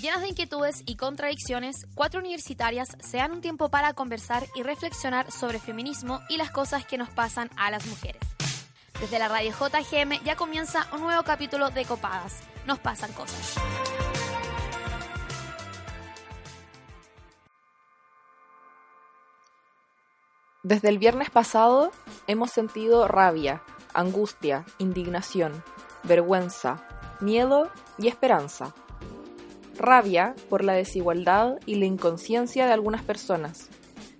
Llenas de inquietudes y contradicciones, cuatro universitarias se dan un tiempo para conversar y reflexionar sobre feminismo y las cosas que nos pasan a las mujeres. Desde la radio JGM ya comienza un nuevo capítulo de Copadas. Nos pasan cosas. Desde el viernes pasado hemos sentido rabia, angustia, indignación, vergüenza, miedo y esperanza. Rabia por la desigualdad y la inconsciencia de algunas personas,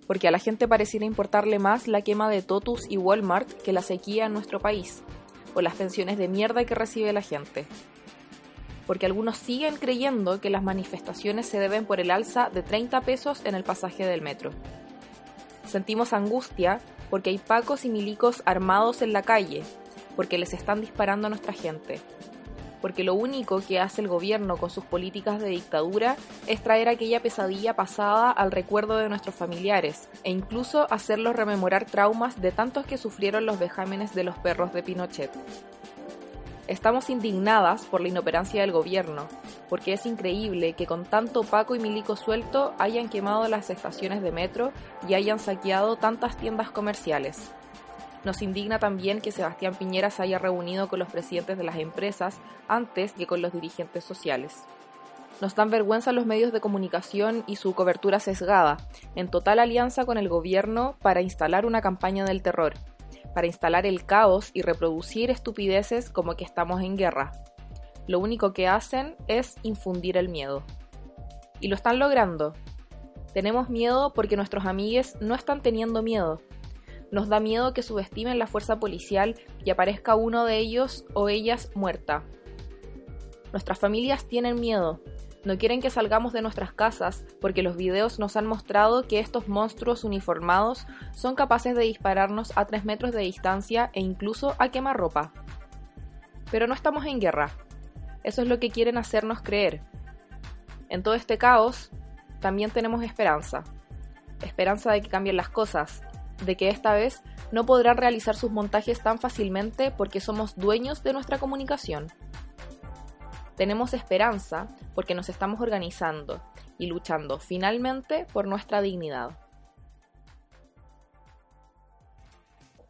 porque a la gente pareciera importarle más la quema de Totus y Walmart que la sequía en nuestro país, o las pensiones de mierda que recibe la gente. Porque algunos siguen creyendo que las manifestaciones se deben por el alza de 30 pesos en el pasaje del metro. Sentimos angustia porque hay pacos y milicos armados en la calle, porque les están disparando a nuestra gente, porque lo único que hace el gobierno con sus políticas de dictadura es traer aquella pesadilla pasada al recuerdo de nuestros familiares e incluso hacerlos rememorar traumas de tantos que sufrieron los vejámenes de los perros de Pinochet. Estamos indignadas por la inoperancia del gobierno, porque es increíble que con tanto Paco y Milico suelto hayan quemado las estaciones de metro y hayan saqueado tantas tiendas comerciales. Nos indigna también que Sebastián Piñera se haya reunido con los presidentes de las empresas antes que con los dirigentes sociales. Nos dan vergüenza los medios de comunicación y su cobertura sesgada, en total alianza con el gobierno para instalar una campaña del terror, para instalar el caos y reproducir estupideces como que estamos en guerra. Lo único que hacen es infundir el miedo. Y lo están logrando. Tenemos miedo porque nuestros amigues no están teniendo miedo. Nos da miedo que subestimen la fuerza policial y aparezca uno de ellos o ellas muerta. Nuestras familias tienen miedo, no quieren que salgamos de nuestras casas porque los videos nos han mostrado que estos monstruos uniformados son capaces de dispararnos a 3 metros de distancia e incluso a quemarropa. Pero no estamos en guerra. Eso es lo que quieren hacernos creer. En todo este caos, también tenemos esperanza. Esperanza de que cambien las cosas, de que esta vez no podrán realizar sus montajes tan fácilmente porque somos dueños de nuestra comunicación. Tenemos esperanza porque nos estamos organizando y luchando finalmente por nuestra dignidad.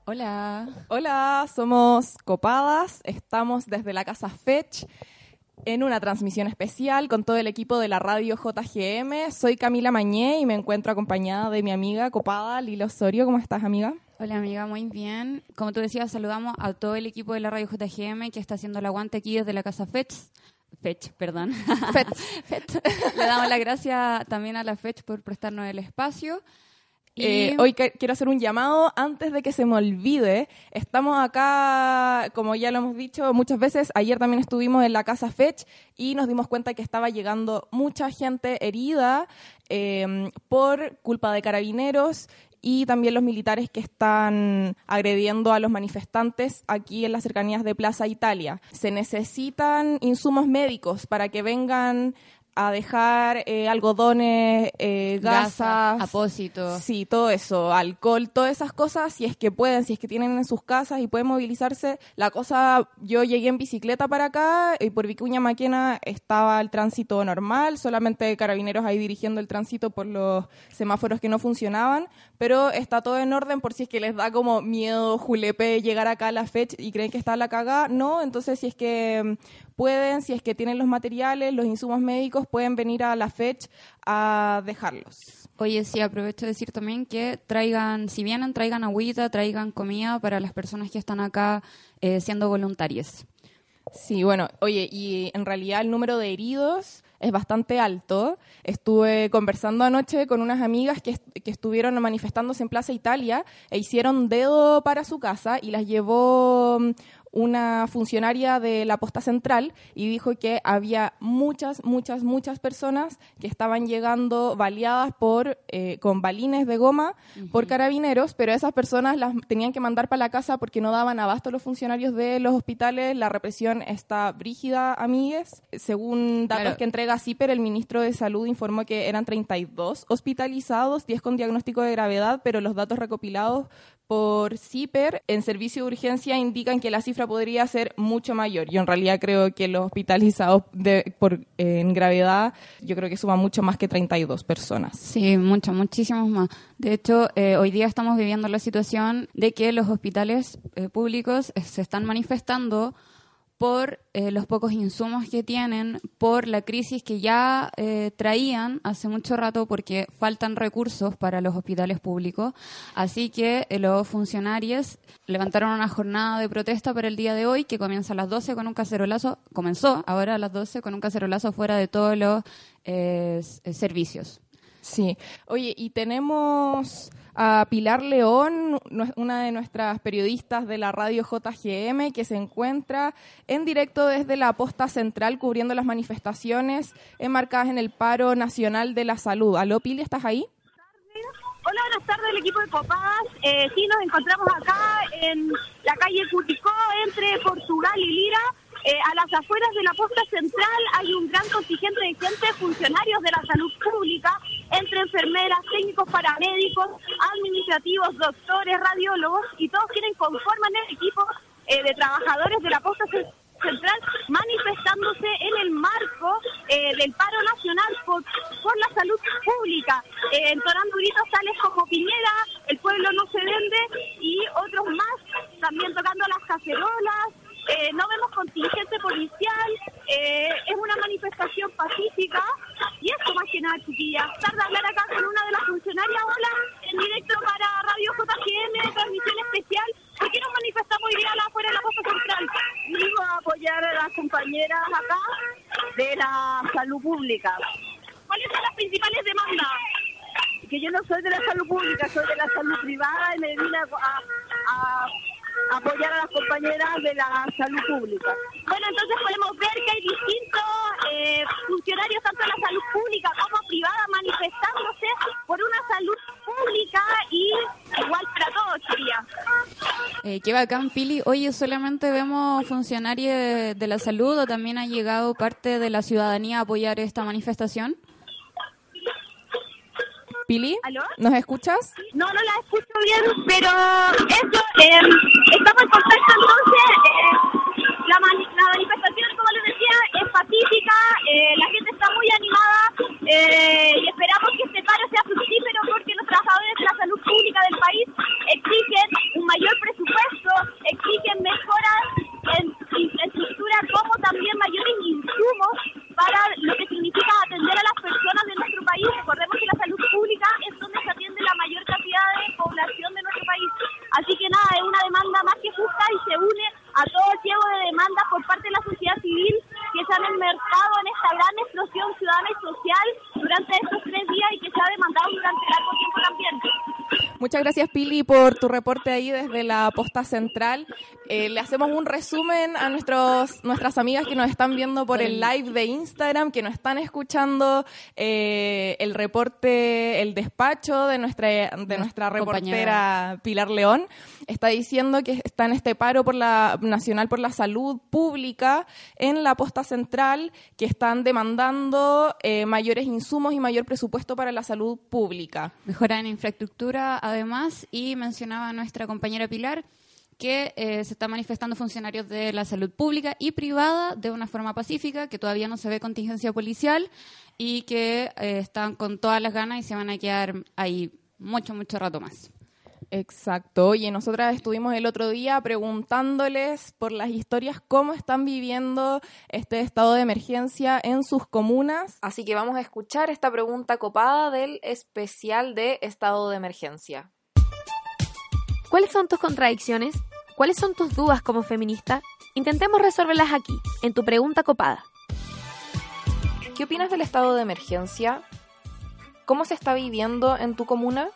Hola, hola, somos Copadas, estamos desde la casa Fetch en una transmisión especial con todo el equipo de la radio JGM. Soy Camila Mañé y me encuentro acompañada de mi amiga Copada Lila Osorio. ¿Cómo estás, amiga? Hola amiga, muy bien. Como tú decías, saludamos a todo el equipo de la radio JGM que está haciendo el aguante aquí desde la casa Fetch. Fetch, perdón. Fetch. Le damos las gracias también a la Fetch por prestarnos el espacio. Eh, hoy quiero hacer un llamado antes de que se me olvide. Estamos acá, como ya lo hemos dicho muchas veces, ayer también estuvimos en la casa Fetch y nos dimos cuenta que estaba llegando mucha gente herida eh, por culpa de carabineros y también los militares que están agrediendo a los manifestantes aquí en las cercanías de Plaza Italia. Se necesitan insumos médicos para que vengan a dejar eh, algodones, eh, gasas, apósitos. Sí, todo eso, alcohol, todas esas cosas, si es que pueden, si es que tienen en sus casas y pueden movilizarse. La cosa, yo llegué en bicicleta para acá y por Vicuña Maquena estaba el tránsito normal, solamente carabineros ahí dirigiendo el tránsito por los semáforos que no funcionaban, pero está todo en orden por si es que les da como miedo julepe llegar acá a la fecha y creen que está la cagada. No, entonces si es que pueden, si es que tienen los materiales, los insumos médicos, pueden venir a la FECH a dejarlos. Oye, sí, aprovecho de decir también que traigan, si vienen, traigan agüita, traigan comida para las personas que están acá eh, siendo voluntarias. Sí, bueno, oye, y en realidad el número de heridos es bastante alto. Estuve conversando anoche con unas amigas que, que, estuvieron manifestándose en Plaza Italia e hicieron dedo para su casa y las llevó una funcionaria de la posta central y dijo que había muchas, muchas, muchas personas que estaban llegando baleadas por, eh, con balines de goma por carabineros, pero esas personas las tenían que mandar para la casa porque no daban abasto los funcionarios de los hospitales. La represión está brígida, amigues. Según datos que entrega CIPER, el ministro de Salud informó que eran 32 hospitalizados, 10 con diagnóstico de gravedad, pero los datos recopilados por CIPER en servicio de urgencia indican que la cifra podría ser mucho mayor. Yo en realidad creo que los hospitalizados de, por, en gravedad, yo creo que suman mucho más que 32 personas. Sí, mucho, muchísimos más. De hecho, eh, hoy día estamos viviendo la situación de que los hospitales eh, públicos eh, se están manifestando por eh, los pocos insumos que tienen, por la crisis que ya eh, traían hace mucho rato porque faltan recursos para los hospitales públicos. Así que eh, los funcionarios levantaron una jornada de protesta para el día de hoy que comienza a las 12 con un cacerolazo, comenzó ahora a las 12 con un cacerolazo fuera de todos los servicios. Sí, oye, y tenemos a Pilar León, una de nuestras periodistas de la radio JGM, que se encuentra en directo desde la posta central cubriendo las manifestaciones enmarcadas en el paro nacional de la salud. ¿Aló, Pili, estás ahí? Hola, buenas tardes, el equipo de Copadas. Eh, sí, nos encontramos acá en la calle Cuticó, entre Portugal y Lira. Eh, a las afueras de la posta central hay un gran contingente de gente, funcionarios de la salud pública, entre enfermeras, técnicos paramédicos, administrativos, doctores, radiólogos, y todos quieren conforman el equipo eh, de trabajadores de la posta central manifestándose en el marco eh, del paro nacional por, por la salud pública, entonando gritos tales como Piñera, el pueblo no se vende y otros más, también tocando las cacerolas, eh, no vemos contingente policial, eh, es una manifestación pacífica y esto más que nada, chiquillas. Tarda hablar acá con una de las funcionarias, hola, en directo para Radio JGM, transmisión especial. ¿Por qué nos manifestamos hoy día afuera de la Costa Central? Venimos a apoyar a las compañeras acá de la salud pública. ¿Cuáles son las principales demandas? Que yo no soy de la salud pública, soy de la salud privada y me vine a apoyar a las compañeras de la salud pública. Bueno, entonces podemos ver que hay distintos eh, funcionarios, tanto de la salud pública como privada, manifestándose por una salud pública y igual para todos, sería. Eh, qué bacán, Pili. Oye, ¿solamente vemos funcionarios de la salud o también ha llegado parte de la ciudadanía a apoyar esta manifestación? Pili, ¿nos escuchas? No, no la escucho bien, pero eso, eh, estamos en contacto entonces. Eh, la, la, manifestación, como les decía, es pacífica, eh, la gente está muy animada y esperamos que este paro sea fructífero porque los trabajadores de la salud pública del país exigen un mayor presupuesto, exigen mejoras en infraestructura como también mayores insumos para lo que significa atender a las personas de nuestro país. Recordemos que la salud pública es donde se atiende la mayor cantidad de población de nuestro país. Así que nada, es una demanda más que justa y se une a todo el ciego de demandas por parte de la sociedad civil que se han enmercado en esta gran explosión ciudadana y social durante estos tres días y que se ha demandado durante largo tiempo también. Muchas gracias Pili por tu reporte ahí desde la posta central. Eh, le hacemos un resumen a nuestros, nuestras amigas que nos están viendo por el live de Instagram, que nos están escuchando eh, el reporte, el despacho de nuestra, de nuestra reportera Pilar León. Está diciendo que está en este paro por la Nacional por la Salud Pública en la posta central, que están demandando eh, mayores insumos y mayor presupuesto para la salud pública. Mejora en infraestructura, además, y mencionaba nuestra compañera Pilar que eh, se están manifestando funcionarios de la salud pública y privada de una forma pacífica, que todavía no se ve contingencia policial y que eh, están con todas las ganas y se van a quedar ahí mucho, mucho rato más. Exacto. Oye, nosotras estuvimos el otro día preguntándoles por las historias cómo están viviendo este estado de emergencia en sus comunas. Así que vamos a escuchar esta pregunta copada del especial de estado de emergencia. ¿Cuáles son tus contradicciones? ¿Cuáles son tus dudas como feminista? Intentemos resolverlas aquí, en tu pregunta copada. ¿Qué opinas del estado de emergencia? ¿Cómo se está viviendo en tu comuna?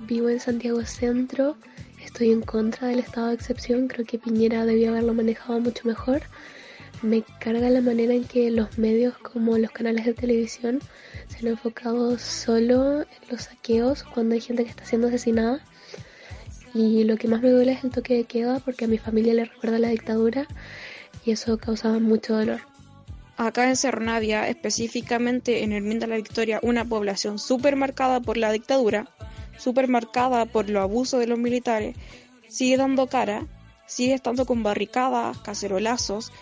Vivo en Santiago Centro, estoy en contra del estado de excepción, creo que Piñera debió haberlo manejado mucho mejor. Me carga la manera en que los medios como los canales de televisión se han enfocado solo en los saqueos cuando hay gente que está siendo asesinada. Y lo que más me duele es el toque de queda porque a mi familia le recuerda la dictadura y eso causaba mucho dolor. Acá en Cerro Navia, específicamente en el Minda La Victoria, una población súper marcada por la dictadura, súper marcada por los abusos de los militares, sigue dando cara, sigue estando con barricadas, cacerolazos,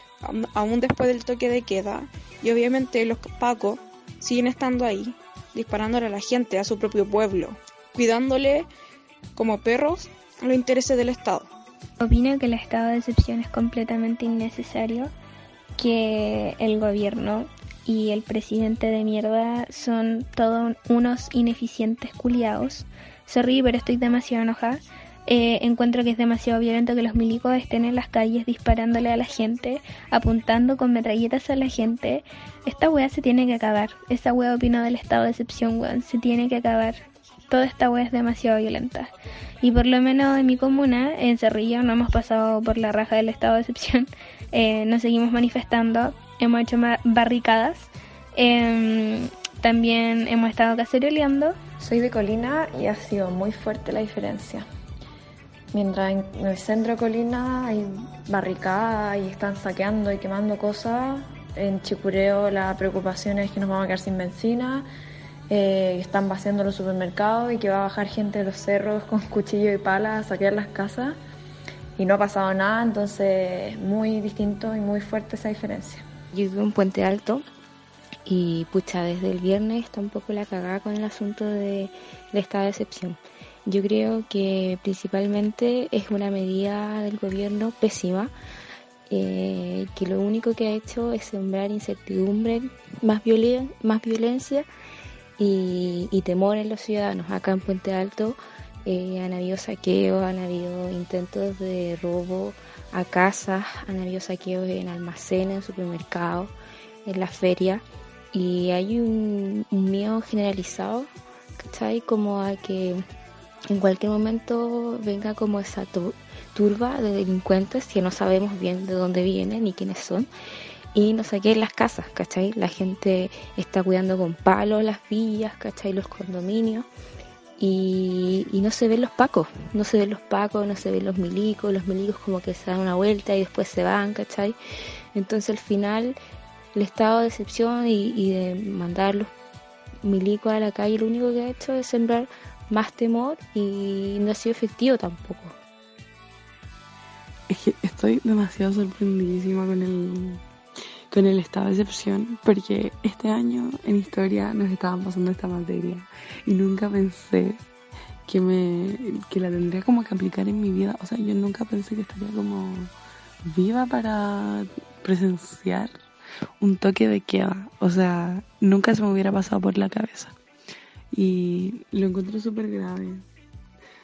aún después del toque de queda, y obviamente los pacos siguen estando ahí, disparándole a la gente, a su propio pueblo, cuidándole como perros los intereses del Estado. Opino que el estado de excepción es completamente innecesario, que el gobierno y el presidente de mierda son todos unos ineficientes culiados. Sorry, pero estoy demasiado enojada. Eh, encuentro que es demasiado violento que los milicos estén en las calles disparándole a la gente, apuntando con metralletas a la gente. Esta wea se tiene que acabar. Esa wea opino del estado de excepción, weón. Se tiene que acabar. Toda esta wea es demasiado violenta. Y por lo menos en mi comuna, en Cerrillo, no hemos pasado por la raja del estado de excepción. Eh, nos seguimos manifestando hemos hecho barricadas. Em, también hemos estado caceroleando. Soy de Colina y ha sido muy fuerte la diferencia. Mientras en el centro de Colina hay barricadas y están saqueando y quemando cosas, en Chicureo la preocupación es que nos vamos a quedar sin benzina, eh, están vaciando los supermercados y que va a bajar gente de los cerros con cuchillo y pala a saquear las casas. Y no ha pasado nada, entonces muy distinto y muy fuerte esa diferencia. Yo vivo en Puente Alto y pucha, desde el viernes está un poco la cagada con el asunto de, esta decepción. Yo creo que principalmente es una medida del gobierno pésima, eh, que lo único que ha hecho es sembrar incertidumbre, más, más violencia y, temor en los ciudadanos. Acá en Puente Alto eh, han habido saqueos, han habido intentos de robo a casas, han habido saqueos en almacenes, en supermercados, en la feria y hay un, miedo generalizado, ¿cachai? Como a que en cualquier momento venga como esa turba de delincuentes que no sabemos bien de dónde vienen ni quiénes son y nos saquen las casas, ¿cachai? La gente está cuidando con palos las villas, ¿cachai? Los condominios y, no se ven los pacos, no se ven los pacos, no se ven los milicos, los milicos como que se dan una vuelta y después se van, ¿cachai? Entonces al final el estado de excepción y, de mandar los milicos a la calle lo único que ha hecho es sembrar más temor y no ha sido efectivo tampoco. Es que estoy demasiado sorprendidísima con el con el estado de excepción porque este año en historia nos estaban pasando esta materia y nunca pensé que me que la tendría como que aplicar en mi vida. O sea yo nunca pensé que estaría como viva para presenciar un toque de queda. O sea nunca se me hubiera pasado por la cabeza. Y lo encuentro súper grave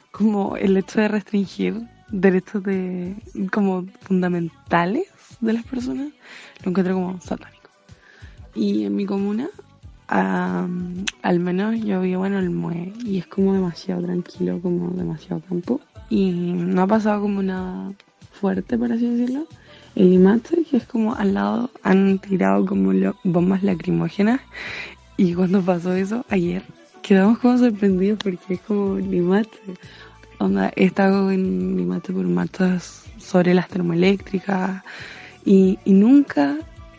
como el hecho de restringir derechos de como fundamentales de las personas, lo encuentro como satánico. Y en mi comuna, al menos yo vivo en el Mue y es como demasiado tranquilo, como demasiado campo. Y no ha pasado como nada fuerte, por así decirlo. El Limache, que es como al lado, han tirado como bombas lacrimógenas. Y cuando pasó eso, ayer, quedamos como sorprendidos porque es como Limache. Onda, he estado en Limache por marchas sobre las termoeléctricas y, nunca,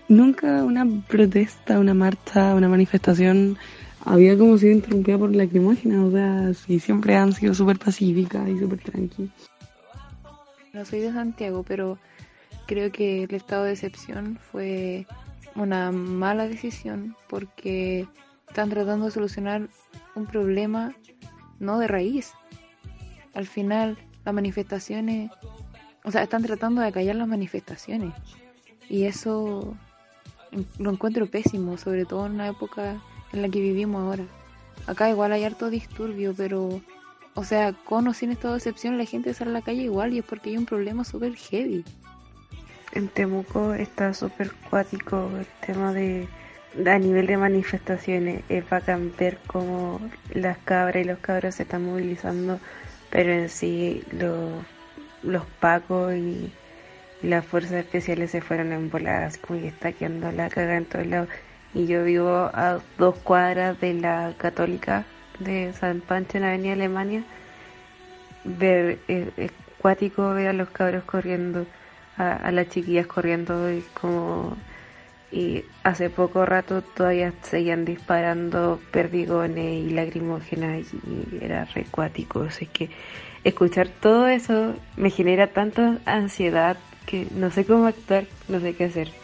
nunca una protesta, una marcha, una manifestación había como sido interrumpida por lacrimógenas, o sea, sí, siempre han sido súper pacíficas y súper tranquilas. No soy de Santiago, pero creo que el estado de excepción fue una mala decisión porque están tratando de solucionar un problema no de raíz. Al final, las manifestaciones o sea, están tratando de callar las manifestaciones. Y eso lo encuentro pésimo, sobre todo en una época en la que vivimos ahora. Acá igual hay harto disturbio, pero, o sea, con o sin estado de excepción, la gente sale a la calle igual y es porque hay un problema súper heavy. En Temuco está súper cuático el tema de, a nivel de manifestaciones. Es bacán ver cómo las cabras y los cabros se están movilizando, pero en sí lo los pacos y, las fuerzas especiales se fueron en voladas, como que está quedando la caga en todos lados. Y yo vivo a dos cuadras de la Católica de San Pancho en Avenida Alemania. Ver, es, ver a los cabros corriendo, a, las chiquillas corriendo y como y hace poco rato todavía seguían disparando perdigones y lacrimógenas y era recuático. Así que escuchar todo eso me genera tanta ansiedad que no sé cómo actuar, no sé qué hacer.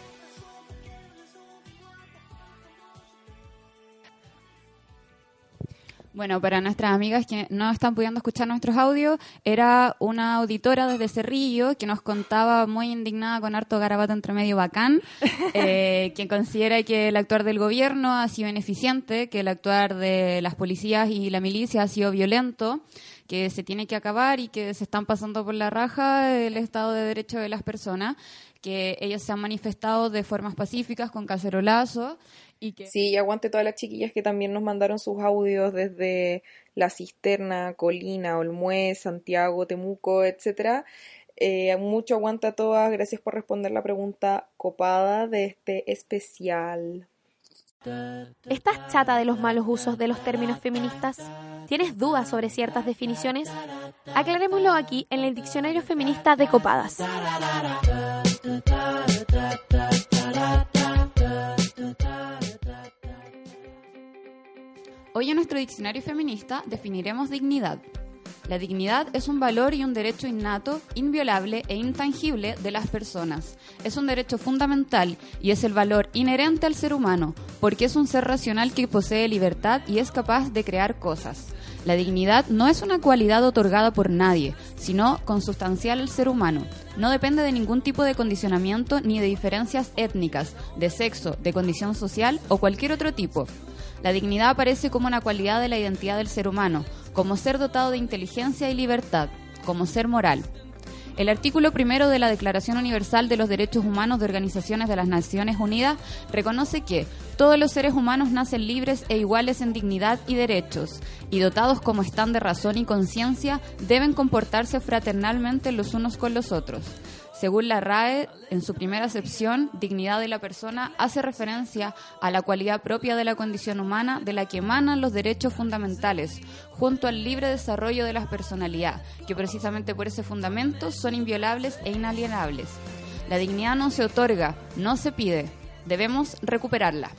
Bueno, para nuestras amigas que no están pudiendo escuchar nuestros audios, era una auditora desde Cerrillo que nos contaba muy indignada con harto garabato entre medio bacán, eh, quien considera que el actuar del gobierno ha sido ineficiente, que el actuar de las policías y la milicia ha sido violento, que se tiene que acabar y que se están pasando por la raja el Estado de Derecho de las personas, que ellos se han manifestado de formas pacíficas con cacerolazos y. Sí, y aguante todas las chiquillas que también nos mandaron sus audios desde La Cisterna, Colina, Olmué, Santiago, Temuco, etcétera. Eh, mucho aguante a todas. Gracias por responder la pregunta copada de este especial. ¿Estás chata de los malos usos de los términos feministas? ¿Tienes dudas sobre ciertas definiciones? Aclarémoslo aquí en el Diccionario Feminista de Copadas. Hoy en nuestro diccionario feminista definiremos dignidad. La dignidad es un valor y un derecho innato, inviolable e intangible de las personas. Es un derecho fundamental y es el valor inherente al ser humano, porque es un ser racional que posee libertad y es capaz de crear cosas. La dignidad no es una cualidad otorgada por nadie, sino consustancial al ser humano. No depende de ningún tipo de condicionamiento ni de diferencias étnicas, de sexo, de condición social o cualquier otro tipo. La dignidad aparece como una cualidad de la identidad del ser humano, como ser dotado de inteligencia y libertad, como ser moral. El artículo primero de la Declaración Universal de los Derechos Humanos de Organizaciones de las Naciones Unidas reconoce que todos los seres humanos nacen libres e iguales en dignidad y derechos, y dotados como están de razón y conciencia, deben comportarse fraternalmente los unos con los otros. Según la RAE, en su primera acepción, dignidad de la persona hace referencia a la cualidad propia de la condición humana de la que emanan los derechos fundamentales, junto al libre desarrollo de la personalidad, que precisamente por ese fundamento son inviolables e inalienables. La dignidad no se otorga, no se pide, debemos recuperarla.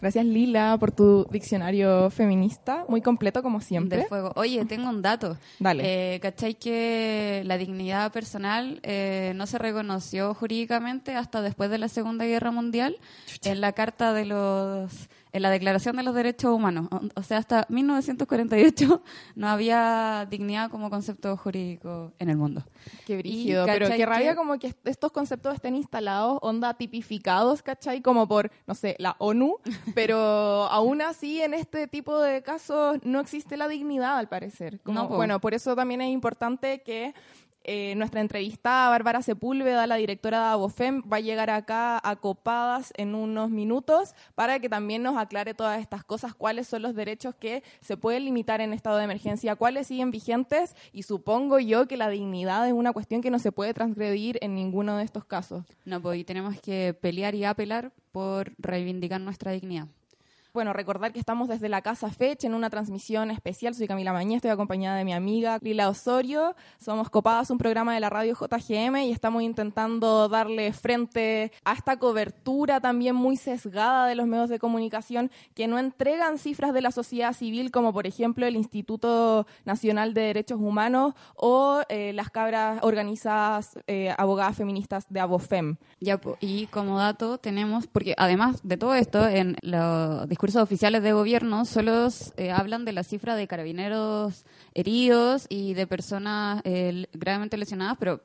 Gracias Lila por tu diccionario feminista, muy completo como siempre. De fuego. Oye, tengo un dato. Dale. Eh, ¿Cachai que la dignidad personal eh, no se reconoció jurídicamente hasta después de la Segunda Guerra Mundial? En la Carta de los en la Declaración de los Derechos Humanos. O sea, hasta 1948 no había dignidad como concepto jurídico en el mundo. Qué brígido, pero qué rabia como que estos conceptos estén instalados, onda tipificados, ¿cachai? Como por, no sé, la ONU, pero aún así en este tipo de casos no existe la dignidad, al parecer. Como, bueno, por eso también es importante que eh, nuestra entrevista a Bárbara Sepúlveda, la directora de Abofem, va a llegar acá a Copadas en unos minutos para que también nos aclare todas estas cosas, cuáles son los derechos que se pueden limitar en estado de emergencia, cuáles siguen vigentes y supongo yo que la dignidad es una cuestión que no se puede transgredir en ninguno de estos casos. No, pues y tenemos que pelear y apelar por reivindicar nuestra dignidad. Bueno, recordar que estamos desde la Casa Fecha en una transmisión especial. Soy Camila Mañé, estoy acompañada de mi amiga Lila Osorio. Somos Copadas, un programa de la radio JGM y estamos intentando darle frente a esta cobertura también muy sesgada de los medios de comunicación que no entregan cifras de la sociedad civil, como por ejemplo el Instituto Nacional de Derechos Humanos o eh, las cabras organizadas eh, abogadas feministas de Abofem. Ya, y como dato tenemos, porque además de todo esto, en los discursos oficiales de gobierno solo eh, hablan de la cifra de carabineros heridos y de personas eh, gravemente lesionadas, pero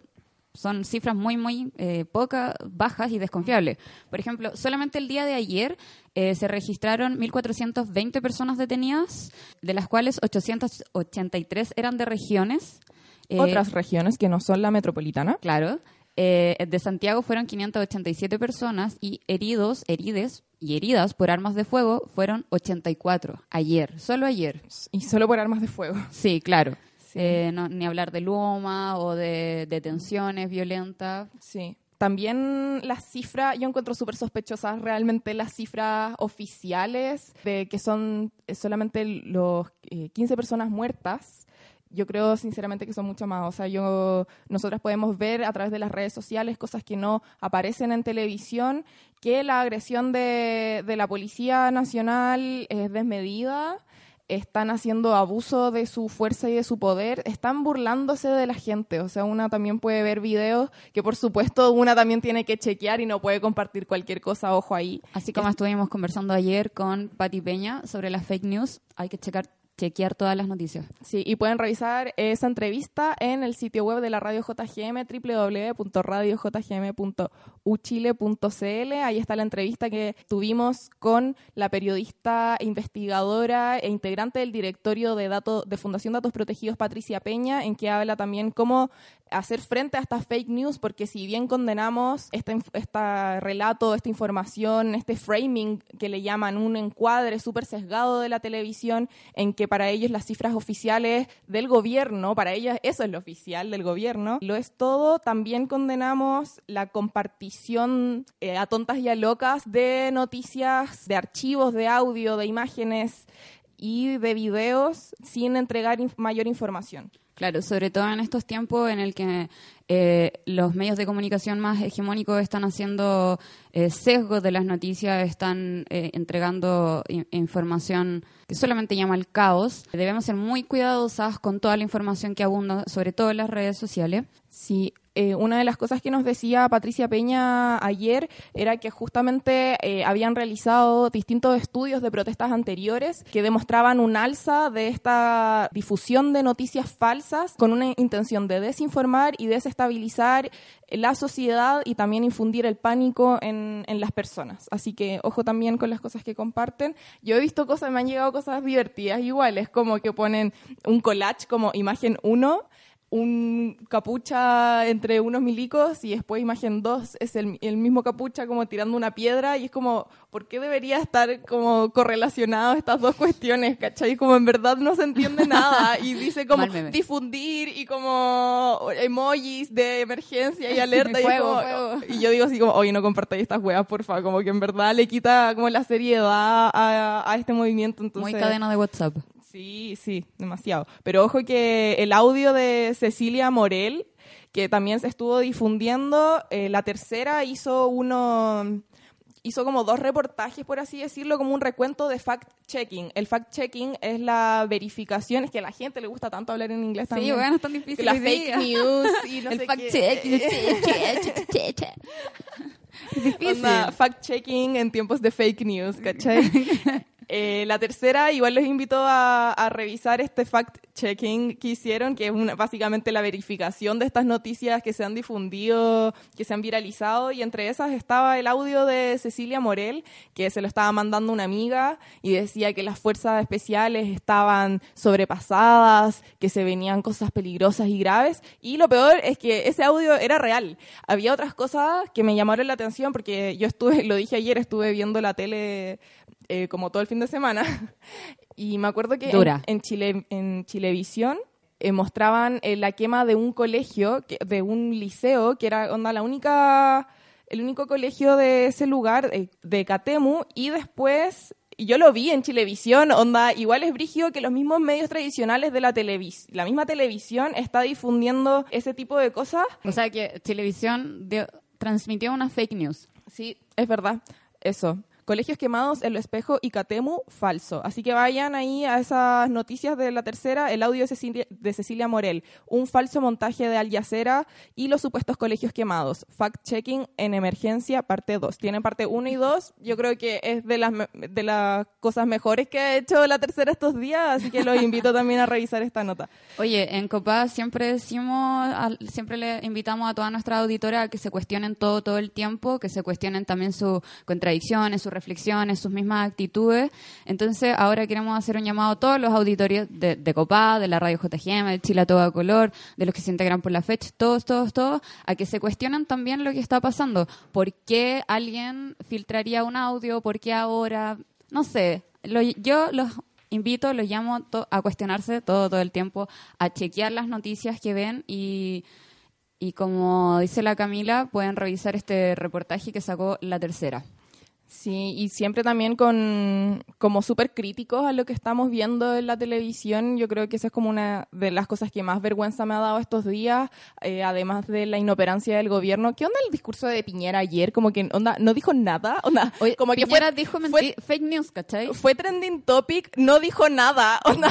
son cifras muy, muy eh, pocas, bajas y desconfiables. Por ejemplo, solamente el día de ayer se registraron 1.420 personas detenidas, de las cuales 883 eran de regiones. Otras regiones que no son la metropolitana. Claro. de Santiago fueron 587 personas y heridos, herides, y heridas por armas de fuego fueron 84 ayer, solo ayer. Y solo por armas de fuego. Sí, claro. Eh, ni hablar de Luma o de detenciones violentas. Sí. También las cifras, yo encuentro súper sospechosas realmente las cifras oficiales de que son solamente los 15 eh, personas muertas yo creo sinceramente que son mucho más. O sea, yo, nosotras podemos ver a través de las redes sociales cosas que no aparecen en televisión, que la agresión de, de la Policía Nacional es desmedida, están haciendo abuso de su fuerza y de su poder, están burlándose de la gente. O sea, una también puede ver videos que por supuesto una también tiene que chequear y no puede compartir cualquier cosa, ojo ahí. Así como estuvimos conversando ayer con Patti Peña sobre las fake news, hay que checar chequear todas las noticias. Sí, y pueden revisar esa entrevista en el sitio web de la Radio JGM, www.radiojgm.uchile.cl. Ahí está la entrevista que tuvimos con la periodista, investigadora e integrante del directorio de, datos de Fundación Datos Protegidos, Patricia Peña, en que habla también cómo hacer frente a estas fake news, porque si bien condenamos este, este relato, esta información, este framing que le llaman un encuadre súper sesgado de la televisión, en que para ellos las cifras oficiales del gobierno, para ellas eso es lo oficial del gobierno, lo es todo, también condenamos la compartición eh, a tontas y a locas de noticias, de archivos, de audio, de imágenes y de videos sin entregar mayor información. Claro, sobre todo en estos tiempos en el que eh, los medios de comunicación más hegemónicos están haciendo eh, sesgos de las noticias, están eh, entregando información que solamente llama al caos. Debemos ser muy cuidadosas con toda la información que abunda, sobre todo en las redes sociales. Sí, eh, una de las cosas que nos decía Patricia Peña ayer era que justamente eh, habían realizado distintos estudios de protestas anteriores que demostraban un alza de esta difusión de noticias falsas con una intención de desinformar y desestabilizar la sociedad y también infundir el pánico en, en las personas. Así que ojo también con las cosas que comparten. Yo he visto cosas, me han llegado cosas divertidas iguales, como que ponen un collage como imagen 1 un capucha entre unos milicos y después imagen dos es el, mismo capucha como tirando una piedra y es como, ¿por qué debería estar como correlacionado estas dos cuestiones? ¿Cachai? Como en verdad no se entiende nada y dice como difundir y como emojis de emergencia y alerta y, yo digo así como, oye, no compartáis estas weas, por favor, como que en verdad le quita como la seriedad a, este movimiento. Entonces, Muy cadena de WhatsApp. Sí, sí, demasiado. Pero ojo que el audio de Cecilia Morel, que también se estuvo difundiendo, eh, la tercera hizo uno hizo como dos reportajes, por así decirlo, como un recuento de fact-checking. El fact-checking es la verificación, es que a la gente le gusta tanto hablar en inglés también. Sí, bueno, es tan difícil. La fake news y no el sé fact-checking. Fact-checking en tiempos de fake news, ¿cachai? Eh, la tercera, igual los invito a, revisar este fact-checking que hicieron, que es básicamente la verificación de estas noticias que se han difundido, que se han viralizado, y entre esas estaba el audio de Cecilia Morel, que se lo estaba mandando una amiga y decía que las fuerzas especiales estaban sobrepasadas, que se venían cosas peligrosas y graves, y lo peor es que ese audio era real. Había otras cosas que me llamaron la atención porque yo estuve, lo dije ayer, estuve viendo la tele eh, como todo el fin de semana. y me acuerdo que en, Chile, en Chilevisión eh, mostraban eh, la quema de un colegio, de un liceo, que era onda, la única, el único colegio de ese lugar, de Catemu, y después yo lo vi en Chilevisión, onda, igual es brigio que los mismos medios tradicionales de la televisión, la misma televisión está difundiendo ese tipo de cosas. O sea que Televisión transmitió una fake news. Sí, es verdad, eso. Colegios quemados, El Espejo y Catemu, falso. Así que vayan ahí a esas noticias de la tercera, el audio de Cecilia, de Cecilia Morel, un falso montaje de Al Jazeera y los supuestos colegios quemados. Fact-checking en emergencia, parte 2. Tienen parte 1 y 2. Yo creo que es de las, de las cosas mejores que ha hecho la tercera estos días, así que los invito también a revisar esta nota. Oye, en Copa siempre decimos, siempre le invitamos a toda nuestra auditora a que se cuestionen todo, todo el tiempo, que se cuestionen también sus contradicciones, sus reflexiones, sus mismas actitudes. Entonces, ahora queremos hacer un llamado a todos los auditorios de, de COPA, de la Radio JGM, de Chile a todo color, de los que se integran por la fecha, todos, todos, todos, a que se cuestionen también lo que está pasando. ¿Por qué alguien filtraría un audio? ¿Por qué ahora? No sé. yo los invito, los llamo a cuestionarse todo, todo el tiempo, a chequear las noticias que ven y, y como dice la Camila, pueden revisar este reportaje que sacó la tercera. Sí, y siempre también con como súper críticos a lo que estamos viendo en la televisión. Yo creo que esa es como una de las cosas que más vergüenza me ha dado estos días, eh, además de la inoperancia del gobierno. ¿Qué onda el discurso de Piñera ayer? Como que onda, no dijo nada, onda, como que Piñera fue, dijo fue- fake news, ¿cachai? fue trending topic, no dijo nada, onda,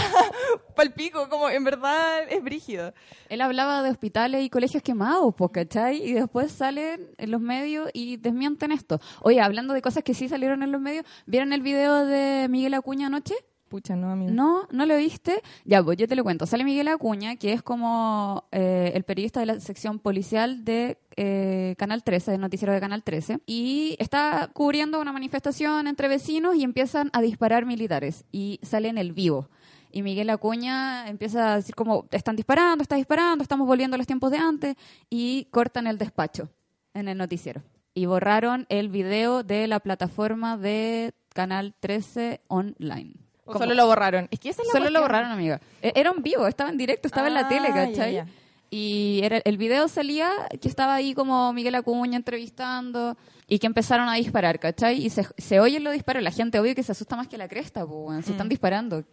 palpico, como en verdad es brígido. Él hablaba de hospitales y colegios quemados, pues, ¿cachai? Y después salen en los medios y desmienten esto. Oye, hablando de cosas que sí salieron en los medios, ¿vieron el video de Miguel Acuña anoche? Pucha, no, amigo. ¿No? ¿No lo viste? Ya, pues yo te lo cuento. Sale Miguel Acuña, que es como eh, el periodista de la sección policial de eh, Canal 13, del noticiero de Canal 13, y está cubriendo una manifestación entre vecinos y empiezan a disparar militares y sale en el vivo. Y Miguel Acuña empieza a decir como, están disparando, está disparando, estamos volviendo a los tiempos de antes, y cortan el despacho en el noticiero. Y borraron el video de la plataforma de Canal 13 online. O Como- solo lo borraron. Es que esa es la Solo lo borraron, amiga. E- Era en vivo, estaba en directo, estaba en la Ah, tele, ¿cachai? ya. Y era, el video salía que estaba ahí como Miguel Acuña entrevistando y que empezaron a disparar, ¿cachai? Y se, se oyen los disparos, la gente obvio que se asusta más que la cresta, pues, se están Mm. disparando.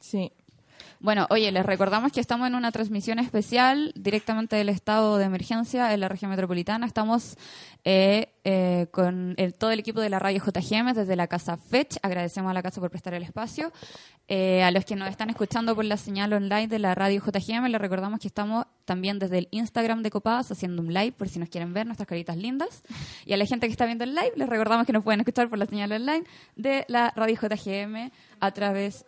Sí. Bueno, oye, les recordamos que estamos en una transmisión especial directamente del estado de emergencia en la región metropolitana. Estamos eh, eh, con el- todo el equipo de la radio JGM desde la Casa Fetch. Agradecemos a la casa por prestar el espacio. Eh, a los que nos están escuchando por la señal online de la radio JGM, les recordamos que estamos también desde el Instagram de Copadas haciendo un live por si nos quieren ver nuestras caritas lindas. Y a la gente que está viendo el live, les recordamos que nos pueden escuchar por la señal online de la radio JGM a través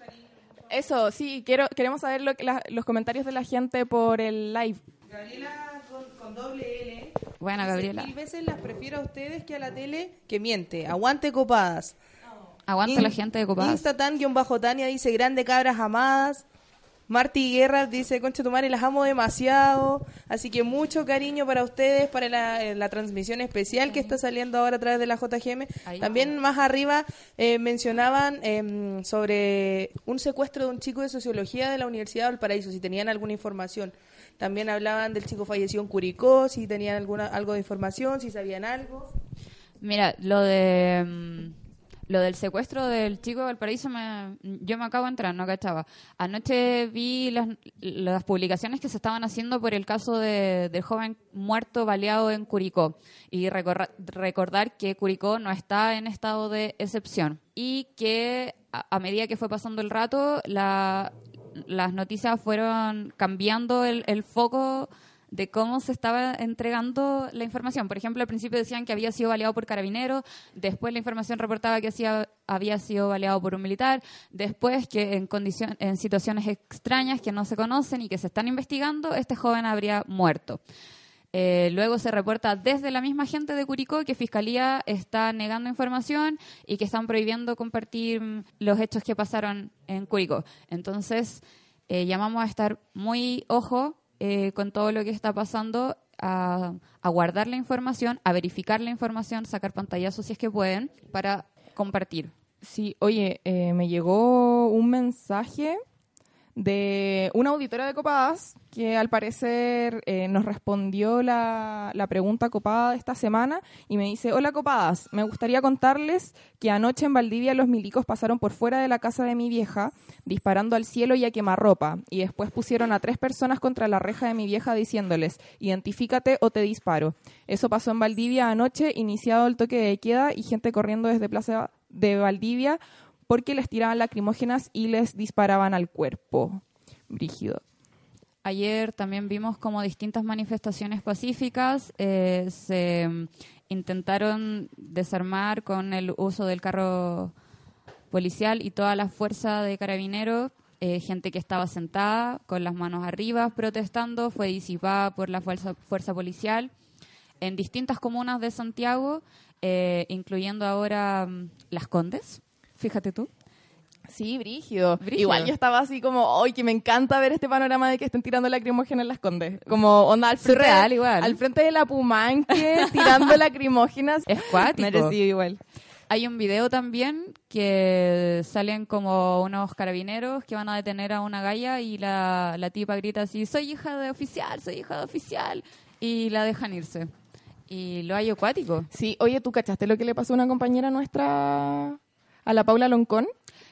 Eso, sí, quiero, queremos saber lo que la- los comentarios de la gente por el live. Gabriela con, con doble L. Bueno, Gabriela. Mil veces las prefiero a ustedes que a la tele que miente. Aguante copadas. Aguante In- la gente de Copadas. Instatan-Tania dice grande cabras amadas. Marty Guerra dice, concha tu madre, las amo demasiado. Así que mucho cariño para ustedes, para la, eh, la transmisión especial que está saliendo ahora a través de la JGM. También más arriba eh, mencionaban em, sobre un secuestro de un chico de sociología de la Universidad de Valparaíso, si tenían alguna información. También hablaban del chico fallecido en Curicó, si tenían alguna algo de información, si sabían algo. Mira, lo de mm, lo del secuestro del chico de Valparaíso, me, yo me acabo de entrar, no cachaba. Anoche vi las, las publicaciones que se estaban haciendo por el caso de, del joven muerto baleado en Curicó. Y recorra- recordar que Curicó no está en estado de excepción. Y que a, medida que fue pasando el rato, la, las noticias fueron cambiando el foco de cómo se estaba entregando la información. Por ejemplo, al principio decían que había sido baleado por carabineros, después la información reportaba que había sido baleado por un militar, después que en, condicion- en situaciones extrañas que no se conocen y que se están investigando, este joven habría muerto. Eh, luego se reporta desde la misma gente de Curicó que Fiscalía está negando información y que están prohibiendo compartir mm, los hechos que pasaron en Curicó. Entonces, eh, llamamos a estar muy ojo eh, con todo lo que está pasando, a, guardar la información, a verificar la información, sacar pantallazos si es que pueden, para compartir. Sí, oye, eh, me llegó un mensaje de una auditora de Copadas que al parecer eh, nos respondió la, la pregunta copada de esta semana y me dice, hola Copadas, me gustaría contarles que anoche en Valdivia los milicos pasaron por fuera de la casa de mi vieja disparando al cielo y a quemarropa y después pusieron a tres personas contra la reja de mi vieja diciéndoles, identifícate o te disparo. Eso pasó en Valdivia anoche, iniciado el toque de queda y gente corriendo desde Plaza de Valdivia porque les tiraban lacrimógenas y les disparaban al cuerpo. Brígido. Ayer también vimos como distintas manifestaciones pacíficas eh, se mm, intentaron desarmar con el uso del carro policial y toda la fuerza de carabineros. eh, gente que estaba sentada con las manos arriba protestando fue disipada por la fuerza, fuerza policial en distintas comunas de Santiago, eh, incluyendo ahora mm, Las Condes. Fíjate tú. Sí, brígido. Brígido. Igual yo estaba así como, ¡ay, que me encanta ver este panorama de que estén tirando lacrimógenas en las condes! Como onda al frente, Surreal, igual. al frente de la Pumanque tirando lacrimógenas. Es cuático. Merecido igual. Hay un video también que salen como unos carabineros que van a detener a una galla y la, la tipa grita así, soy hija de oficial, soy hija de oficial, y la dejan irse. Y lo hay acuático. Sí, oye, ¿tú cachaste lo que le pasó a una compañera nuestra, a la Paula Loncón?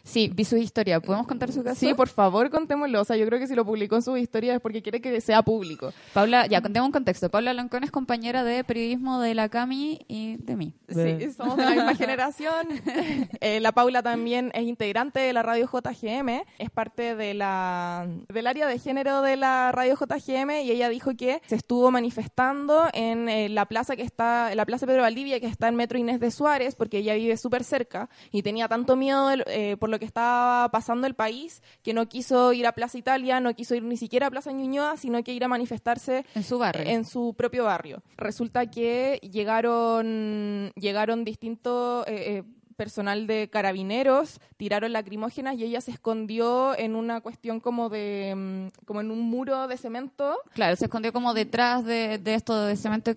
Sí, vi su historia. ¿Podemos contar su caso? Sí, por favor, contémoslo. O sea, yo creo que si lo publicó en su historia es porque quiere que sea público. Paula, ya, contemos un contexto. Paula Loncón es compañera de periodismo de la Cami y de mí. Sí, somos de la misma generación. Eh, la Paula también es integrante de la radio JGM, es parte de la, del área de género de la radio JGM y ella dijo que se estuvo manifestando en eh, la plaza que está, la plaza Pedro Valdivia, que está en Metro Inés de Suárez, porque ella vive súper cerca y tenía tanto miedo eh, por lo que estaba pasando el país que no quiso ir a Plaza Italia, no quiso ir ni siquiera a Plaza Ñuñoa, sino que ir a manifestarse en su barrio, en su propio barrio. Resulta que llegaron llegaron distintos eh, eh, personal de carabineros, tiraron lacrimógenas y ella se escondió en una cuestión como de mm, como en un muro de cemento. Claro, se escondió como detrás de, esto de cemento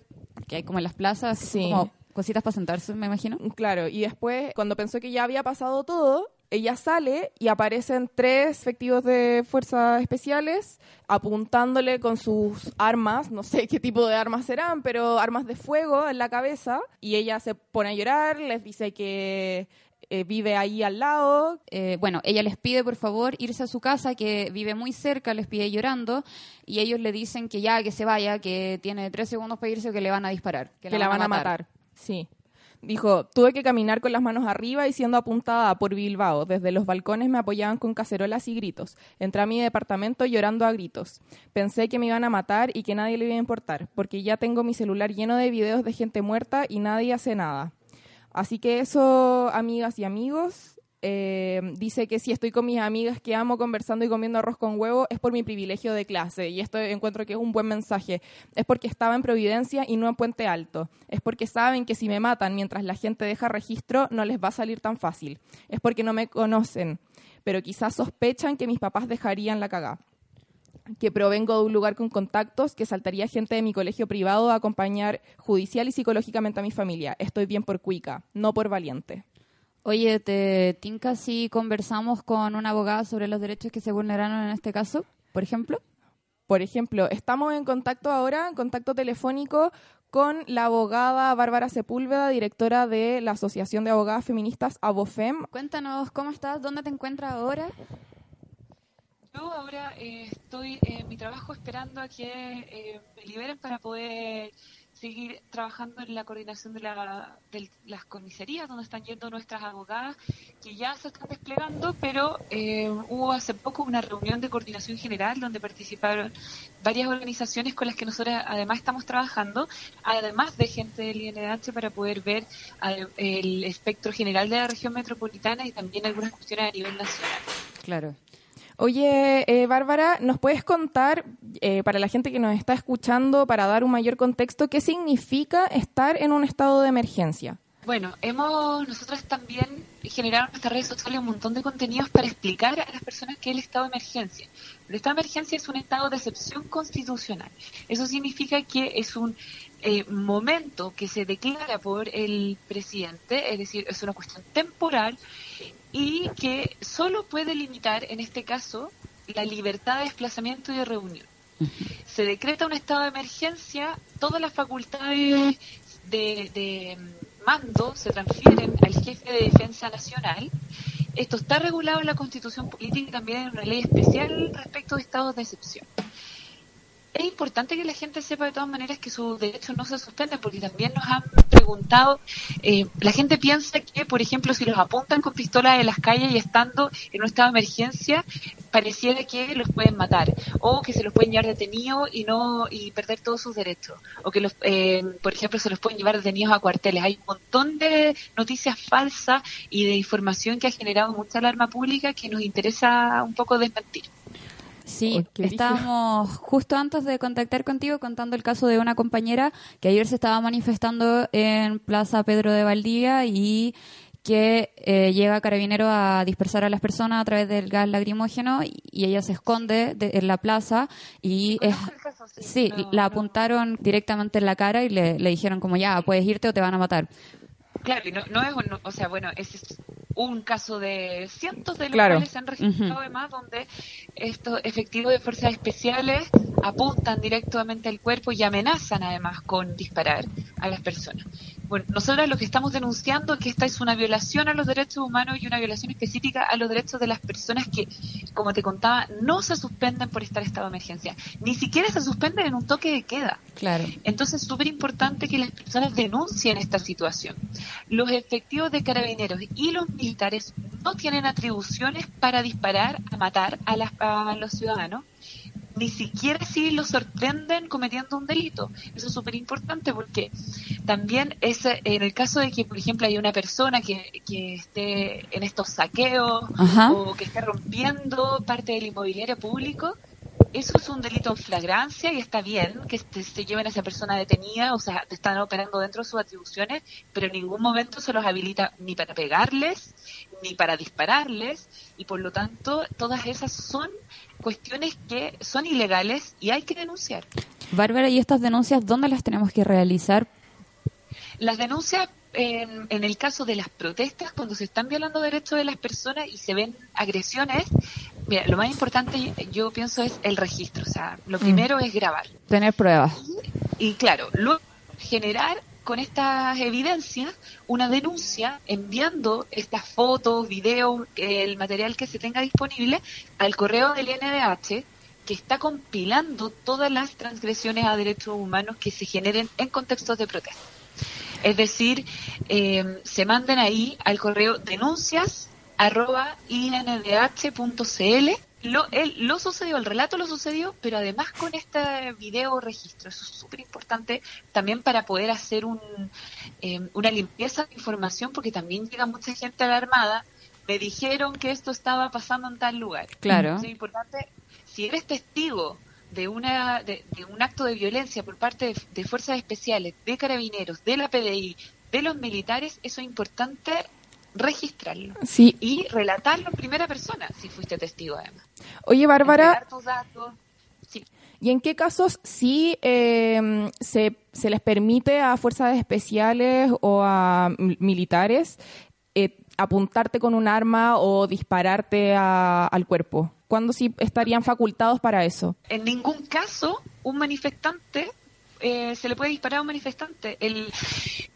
que hay como en las plazas, como cositas para sentarse, me imagino. Claro, y después cuando pensó que ya había pasado todo, ella sale y aparecen tres efectivos de fuerzas especiales apuntándole con sus armas, no sé qué tipo de armas serán, pero armas de fuego en la cabeza y ella se pone a llorar, les dice que eh, vive ahí al lado. Eh, bueno, ella les pide por favor irse a su casa, que vive muy cerca, les pide llorando, y ellos le dicen que ya, que se vaya, que tiene tres segundos para irse o que le van a disparar. Que, la, van, a matar. Sí. Dijo, tuve que caminar con las manos arriba y siendo apuntada por Bilbao. Desde los balcones me apoyaban con cacerolas y gritos. Entré a mi departamento llorando a gritos. Pensé que me iban a matar y que nadie le iba a importar, porque ya tengo mi celular lleno de videos de gente muerta y nadie hace nada. Así que eso, amigas y amigos, eh, dice que si estoy con mis amigas que amo conversando y comiendo arroz con huevo es por mi privilegio de clase y esto encuentro que es un buen mensaje. Es porque estaba en Providencia y no en Puente Alto. Es porque saben que si me matan mientras la gente deja registro no les va a salir tan fácil. Es porque no me conocen, pero quizás sospechan que mis papás dejarían la cagá que provengo de un lugar con contactos, que saltaría gente de mi colegio privado a acompañar judicial y psicológicamente a mi familia. Estoy bien por cuica, no por valiente. Oye, ¿te tinca si conversamos con una abogada sobre los derechos que se vulneraron en este caso, por ejemplo? Por ejemplo, estamos en contacto ahora, en contacto telefónico con la abogada Bárbara Sepúlveda, directora de la Asociación de Abogadas Feministas ABOFEM. Cuéntanos, ¿cómo estás? ¿Dónde te encuentras ahora? Yo ahora eh, estoy en mi trabajo esperando a que eh, me liberen para poder seguir trabajando en la coordinación de, las comisarías donde están yendo nuestras abogadas que ya se están desplegando, pero eh, hubo hace poco una reunión de coordinación general donde participaron varias organizaciones con las que nosotros además estamos trabajando, además de gente del INH para poder ver el espectro general de la región metropolitana y también algunas cuestiones a nivel nacional. Claro. Oye, eh, Bárbara, ¿nos puedes contar, eh, para la gente que nos está escuchando, para dar un mayor contexto, qué significa estar en un estado de emergencia? Bueno, hemos nosotros también generado en nuestras redes sociales un montón de contenidos para explicar a las personas qué es el estado de emergencia. El estado de emergencia es un estado de excepción constitucional. Eso significa que es un eh, momento que se declara por el presidente, es decir, es una cuestión temporal y que solo puede limitar, en este caso, la libertad de desplazamiento y de reunión. Se decreta un estado de emergencia, todas las facultades de, mando se transfieren al jefe de defensa nacional. Esto está regulado en la constitución política y también en una ley especial respecto de estados de excepción es importante que la gente sepa de todas maneras que sus derechos no se suspenden, porque también nos han preguntado, eh, la gente piensa que, por ejemplo, si los apuntan con pistolas en las calles y estando en un estado de emergencia, pareciera que los pueden matar, o que se los pueden llevar detenidos y no y perder todos sus derechos, o que, los, eh, por ejemplo, se los pueden llevar detenidos a cuarteles. Hay un montón de noticias falsas y de información que ha generado mucha alarma pública que nos interesa un poco desmentir. Sí, estábamos justo antes de contactar contigo contando el caso de una compañera que ayer se estaba manifestando en Plaza Pedro de Valdivia y que eh, llega carabinero a dispersar a las personas a través del gas lacrimógeno y ella se esconde en la plaza y es, sí, la apuntaron directamente en la cara y le, le, dijeron como ya puedes irte o te van a matar Claro, no, no es, o sea, bueno, es un caso de cientos de Claro. locales se han registrado además donde estos efectivos de fuerzas especiales apuntan directamente al cuerpo y amenazan además con disparar a las personas. Bueno, nosotros lo que estamos denunciando es que esta es una violación a los derechos humanos y una violación específica a los derechos de las personas que, como te contaba, no se suspenden por estar en estado de emergencia, ni siquiera se suspenden en un toque de queda. Claro. Entonces es súper importante que las personas denuncien esta situación. Los efectivos de carabineros y los militares no tienen atribuciones para disparar a matar a, las- a los ciudadanos, ni siquiera si los sorprenden cometiendo un delito. Eso es súper importante porque también es en el caso de que, por ejemplo, hay una persona que, que esté en estos saqueos Ajá. o que esté rompiendo parte del inmobiliario público, eso es un delito en flagrancia y está bien que se lleven a esa persona detenida, o sea, te están operando dentro de sus atribuciones, pero en ningún momento se los habilita ni para pegarles, ni para dispararles, y por lo tanto todas esas son cuestiones que son ilegales y hay que denunciar. Bárbara, ¿y estas denuncias dónde las tenemos que realizar? Las denuncias en, en el caso de las protestas, cuando se están violando derechos de las personas y se ven agresiones, mira, lo más importante yo pienso es el registro, o sea, lo primero es grabar. Tener pruebas. Y claro, luego generar con estas evidencias una denuncia enviando estas fotos, videos, el material que se tenga disponible al correo del NDH que está compilando todas las transgresiones a derechos humanos que se generen en contextos de protesta. Es decir, eh, se manden ahí al correo denuncias arroba. Lo, el- lo sucedió, el relato lo sucedió, pero además con este video registro. Eso es súper importante también para poder hacer un, eh, una limpieza de información, porque también llega mucha gente alarmada. Me dijeron que esto estaba pasando en tal lugar. Claro. Es importante, si eres testigo de una de, de un acto de violencia por parte de, de fuerzas especiales, de carabineros, de la PDI, de los militares, eso es importante registrarlo Sí. y relatarlo en primera persona, si fuiste testigo además. Oye, Bárbara, Entregar tus datos. Sí. ¿y en qué casos sí eh, se, se les permite a fuerzas especiales o a militares eh, apuntarte con un arma o dispararte a- al cuerpo? ¿Cuándo sí estarían facultados para eso? En ningún caso un manifestante eh, se le puede disparar a un manifestante. El,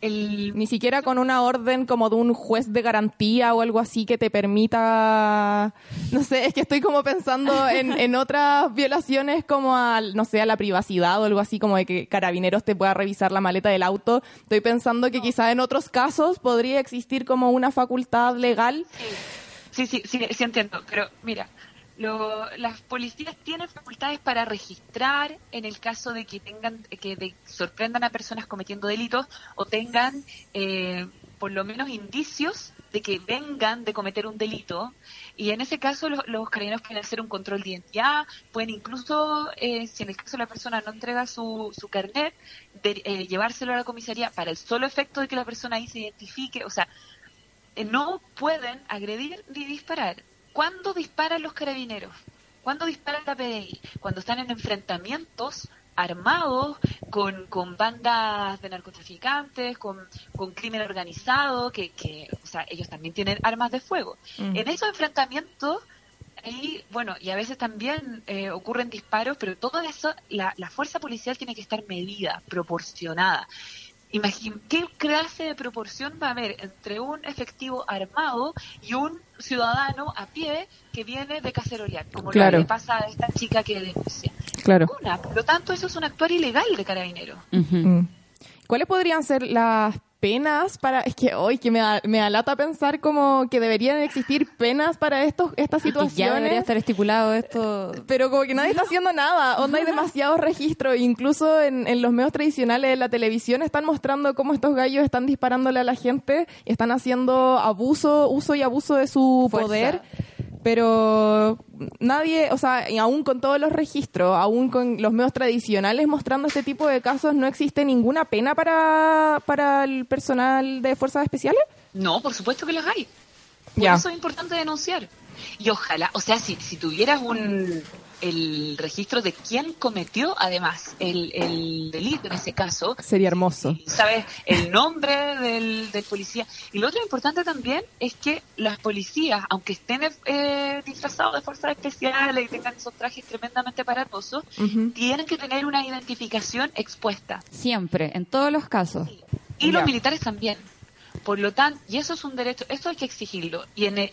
el Ni siquiera con una orden como de un juez de garantía o algo así que te permita, no sé, es que estoy como pensando en, en otras violaciones como al, no sé, a la privacidad o algo así como de que carabineros te pueda revisar la maleta del auto. Estoy pensando que quizá en otros casos podría existir como una facultad legal. Sí, sí, sí, sí entiendo, pero mira, lo- las policías tienen facultades para registrar en el caso de que tengan, que de- sorprendan a personas cometiendo delitos o tengan eh, por lo menos indicios de que vengan de cometer un delito. Y en ese caso los, los pueden hacer un control de identidad, pueden incluso, eh, si en el caso la persona no entrega su, su carnet, de- eh, llevárselo a la comisaría para el solo efecto de que la persona ahí se identifique. O sea, eh, no pueden agredir ni disparar. ¿Cuándo disparan los carabineros? ¿Cuándo dispara la PDI? Cuando están en enfrentamientos armados con, con bandas de narcotraficantes, con, con crimen organizado, que, que, o sea, ellos también tienen armas de fuego. Mm. En esos enfrentamientos, ahí, bueno, y a veces también eh, ocurren disparos, pero todo eso, la, la fuerza policial tiene que estar medida, proporcionada. Imagin ¿Qué clase de proporción va a haber entre un efectivo armado y un ciudadano a pie que viene de cacerolear, como Claro. lo que le pasa a esta chica que denuncia? Claro. Ninguna. Por lo tanto, eso es un actuar ilegal de carabinero. Mm. ¿Cuáles podrían ser las penas para es que hoy que me da, me da lata pensar como que deberían existir penas para estos estas situaciones ya debería estar estipulado esto. pero como que nadie está haciendo nada onda hay demasiados registros. Incluso en, en los medios tradicionales de la televisión están mostrando cómo estos gallos están disparándole a la gente y están haciendo abuso uso y abuso de su Fuerza. poder pero nadie, o sea, y aún con todos los registros, aún con los medios tradicionales mostrando este tipo de casos, no existe ninguna pena para, para el personal de fuerzas especiales. No, por supuesto que los hay. Por eso es importante denunciar. Y ojalá, o sea, si, si tuvieras un, el registro de quién cometió además el, el delito en ese caso. Sería hermoso. ¿Sabes? El nombre del, del policía. Y lo otro importante también es que las policías, aunque estén eh, disfrazados de fuerzas especiales y tengan esos trajes tremendamente aparatosos, tienen que tener una identificación expuesta. Siempre, en todos los casos. Y los militares también. Por lo tanto, y eso es un derecho, esto hay que exigirlo. Y en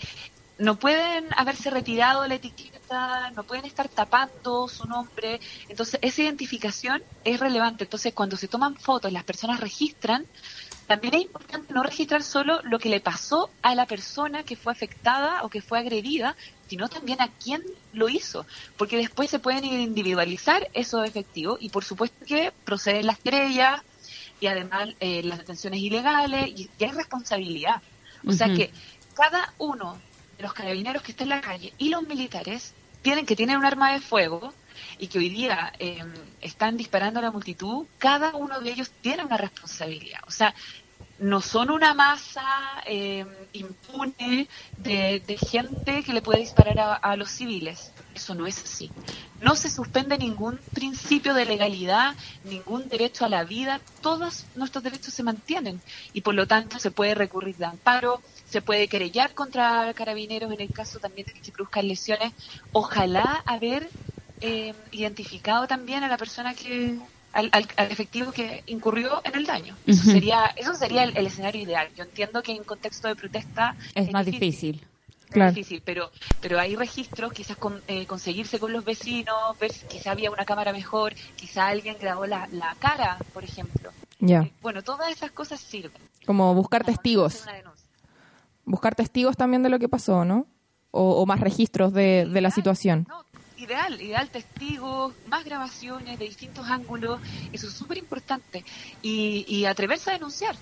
no pueden haberse retirado la etiqueta, no pueden estar tapando su nombre. Entonces, esa identificación es relevante. Entonces, cuando se toman fotos, las personas registran, también es importante no registrar solo lo que le pasó a la persona que fue afectada o que fue agredida, sino también a quién lo hizo, porque después se pueden individualizar esos efectivos y por supuesto que proceden las querellas y además eh, las detenciones ilegales y, hay responsabilidad. O sea que cada uno de los carabineros que está en la calle y los militares tienen que tener un arma de fuego y que hoy día em, están disparando a la multitud, cada uno de ellos tiene una responsabilidad. O sea, no son una masa em, impune de, gente que le puede disparar a, los civiles. Eso no es así. No se suspende ningún principio de legalidad, ningún derecho a la vida. Todos nuestros derechos se mantienen y por lo tanto se puede recurrir de amparo, se puede querellar contra carabineros en el caso también de que se produzcan lesiones. Ojalá haber eh, identificado también a la persona que al, efectivo que incurrió en el daño. Eso sería eso sería el, escenario ideal. Yo entiendo que en contexto de protesta es, más difícil. Es difícil, pero pero hay registros, quizás con, eh, conseguirse con los vecinos, ver si quizá había una cámara mejor, quizá alguien grabó la, la cara, por ejemplo. Ya. Eh, bueno, todas esas cosas sirven. Como buscar testigos. Buscar testigos también de lo que pasó, ¿no? O, más registros de, de la situación ideal, ideal testigos, más grabaciones de distintos ángulos, eso es súper importante. Y, atreverse a denunciar,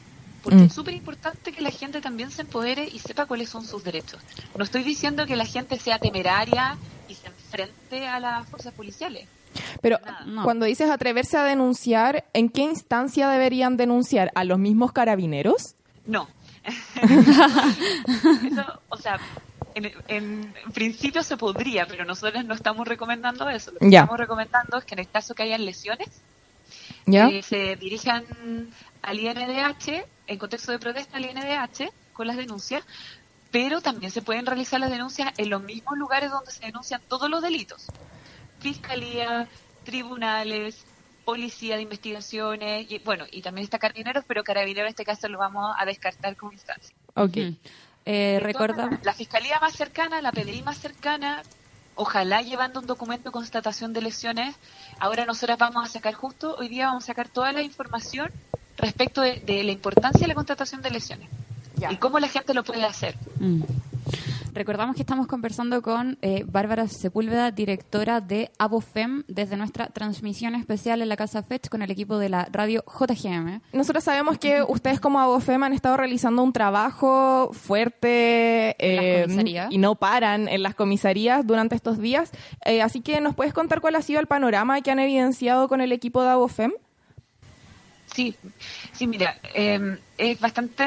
porque mm. es súper importante que la gente también se empodere y sepa cuáles son sus derechos. No estoy diciendo que la gente sea temeraria y se enfrente a las fuerzas policiales. Pero cuando dices atreverse a denunciar, ¿en qué instancia deberían denunciar? ¿A los mismos carabineros? No. o sea, en, principio se podría, pero nosotros no estamos recomendando eso. Lo que estamos recomendando es que en el caso que hayan lesiones, eh, se dirijan al INDH, en contexto de protesta al INDH, con las denuncias, pero también se pueden realizar las denuncias en los mismos lugares donde se denuncian todos los delitos. Fiscalía, tribunales, policía de investigaciones, y, bueno, y también está Carabineros, pero Carabineros en este caso lo vamos a descartar como instancia. Ok. Eh, La fiscalía más cercana, la PDI más cercana, ojalá llevando un documento de constatación de lesiones. Ahora nosotras vamos a sacar justo, hoy día vamos a sacar toda la información respecto de, la importancia de la constatación de lesiones y cómo la gente lo puede hacer. Mm. Recordamos que estamos conversando con eh, Bárbara Sepúlveda, directora de ABOFEM, desde nuestra transmisión especial en la Casa FECH con el equipo de la radio JGM. Nosotros sabemos que ustedes como ABOFEM han estado realizando un trabajo fuerte eh, y no paran en las comisarías durante estos días. Eh, así que, ¿nos puedes contar cuál ha sido el panorama que han evidenciado con el equipo de ABOFEM? Sí, sí, mira, eh, es bastante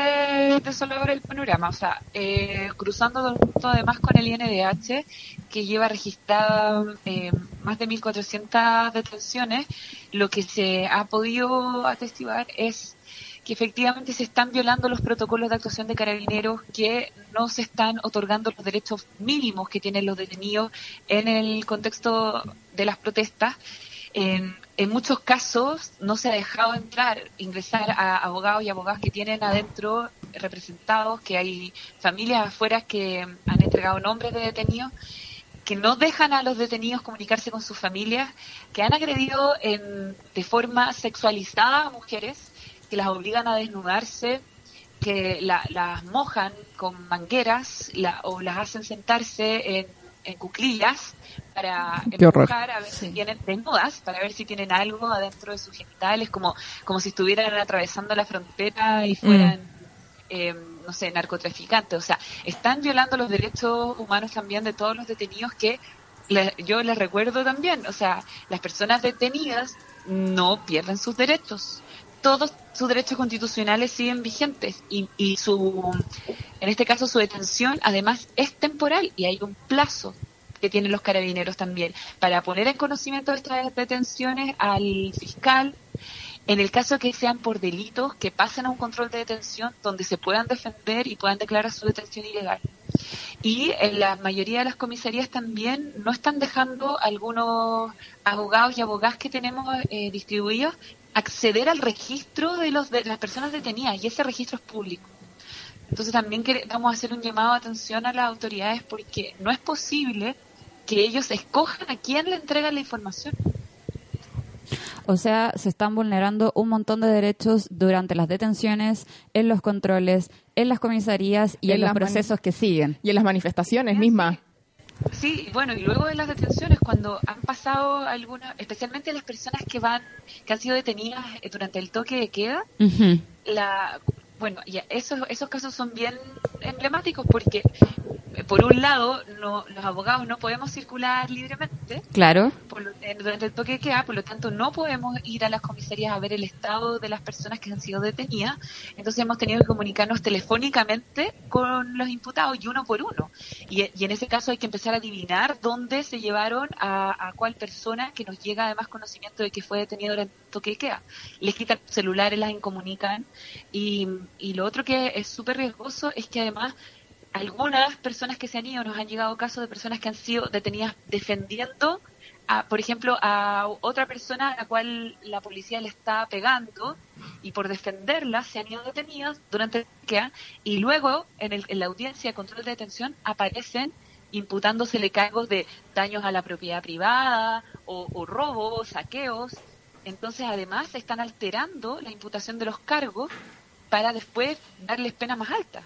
desolador el panorama. O sea, eh, cruzando además con el INDH, que lleva registradas eh, más de 1.400 detenciones, lo que se ha podido atestiguar es que efectivamente se están violando los protocolos de actuación de carabineros, que no se están otorgando los derechos mínimos que tienen los detenidos en el contexto de las protestas. En, en muchos casos no se ha dejado entrar, ingresar a abogados y abogadas que tienen adentro representados, que hay familias afuera que han entregado nombres de detenidos, que no dejan a los detenidos comunicarse con sus familias, que han agredido en, de forma sexualizada a mujeres, que las obligan a desnudarse, que las mojan con mangueras o las hacen sentarse en en cuclillas para empujar a ver si tienen desnudas para ver si tienen algo adentro de sus genitales como como si estuvieran atravesando la frontera y mm. fueran em, no sé narcotraficantes. O sea están violando los derechos humanos también de todos los detenidos que yo les recuerdo también. O sea las personas detenidas no pierden sus derechos todos sus derechos constitucionales siguen vigentes y, y su, en este caso su detención además es temporal y hay un plazo que tienen los carabineros también, para poner en conocimiento de estas detenciones al fiscal, en el caso que sean por delitos, que pasen a un control de detención donde se puedan defender y puedan declarar su detención ilegal. Y en la mayoría de las comisarías también no están dejando algunos abogados y abogadas que tenemos eh, distribuidos acceder al registro de, los, de las personas detenidas y ese registro es público. Entonces también vamos a hacer un llamado de atención a las autoridades porque no es posible que ellos escojan a quién le entregan la información. O sea, se están vulnerando un montón de derechos durante las detenciones, en los controles, en las comisarías y en, los procesos que siguen. Y en las manifestaciones mismas. Sí, bueno, y luego de las detenciones, cuando han pasado algunas, especialmente las personas que van, que han sido detenidas eh, durante el toque de queda, la, bueno, ya esos, esos casos son bien emblemáticos porque por un lado, no, los abogados no podemos circular libremente. Claro. durante el toque de queda, por lo tanto, no podemos ir a las comisarías a ver el estado de las personas que han sido detenidas. Entonces, hemos tenido que comunicarnos telefónicamente con los imputados y uno por uno. Y, en ese caso, hay que empezar a adivinar dónde se llevaron a, a cuál persona que nos llega además conocimiento de que fue detenido durante el toque de queda. Les quitan celulares, las incomunican. Y, y lo otro que es súper riesgoso es que además algunas personas que se han ido, nos han llegado casos de personas que han sido detenidas defendiendo, a, por ejemplo, a otra persona a la cual la policía le está pegando y por defenderla se han ido detenidas durante queda y luego en, el, en la audiencia de control de detención aparecen imputándosele cargos de daños a la propiedad privada o, o robos, saqueos. Entonces, además, están alterando la imputación de los cargos para después darles pena más alta.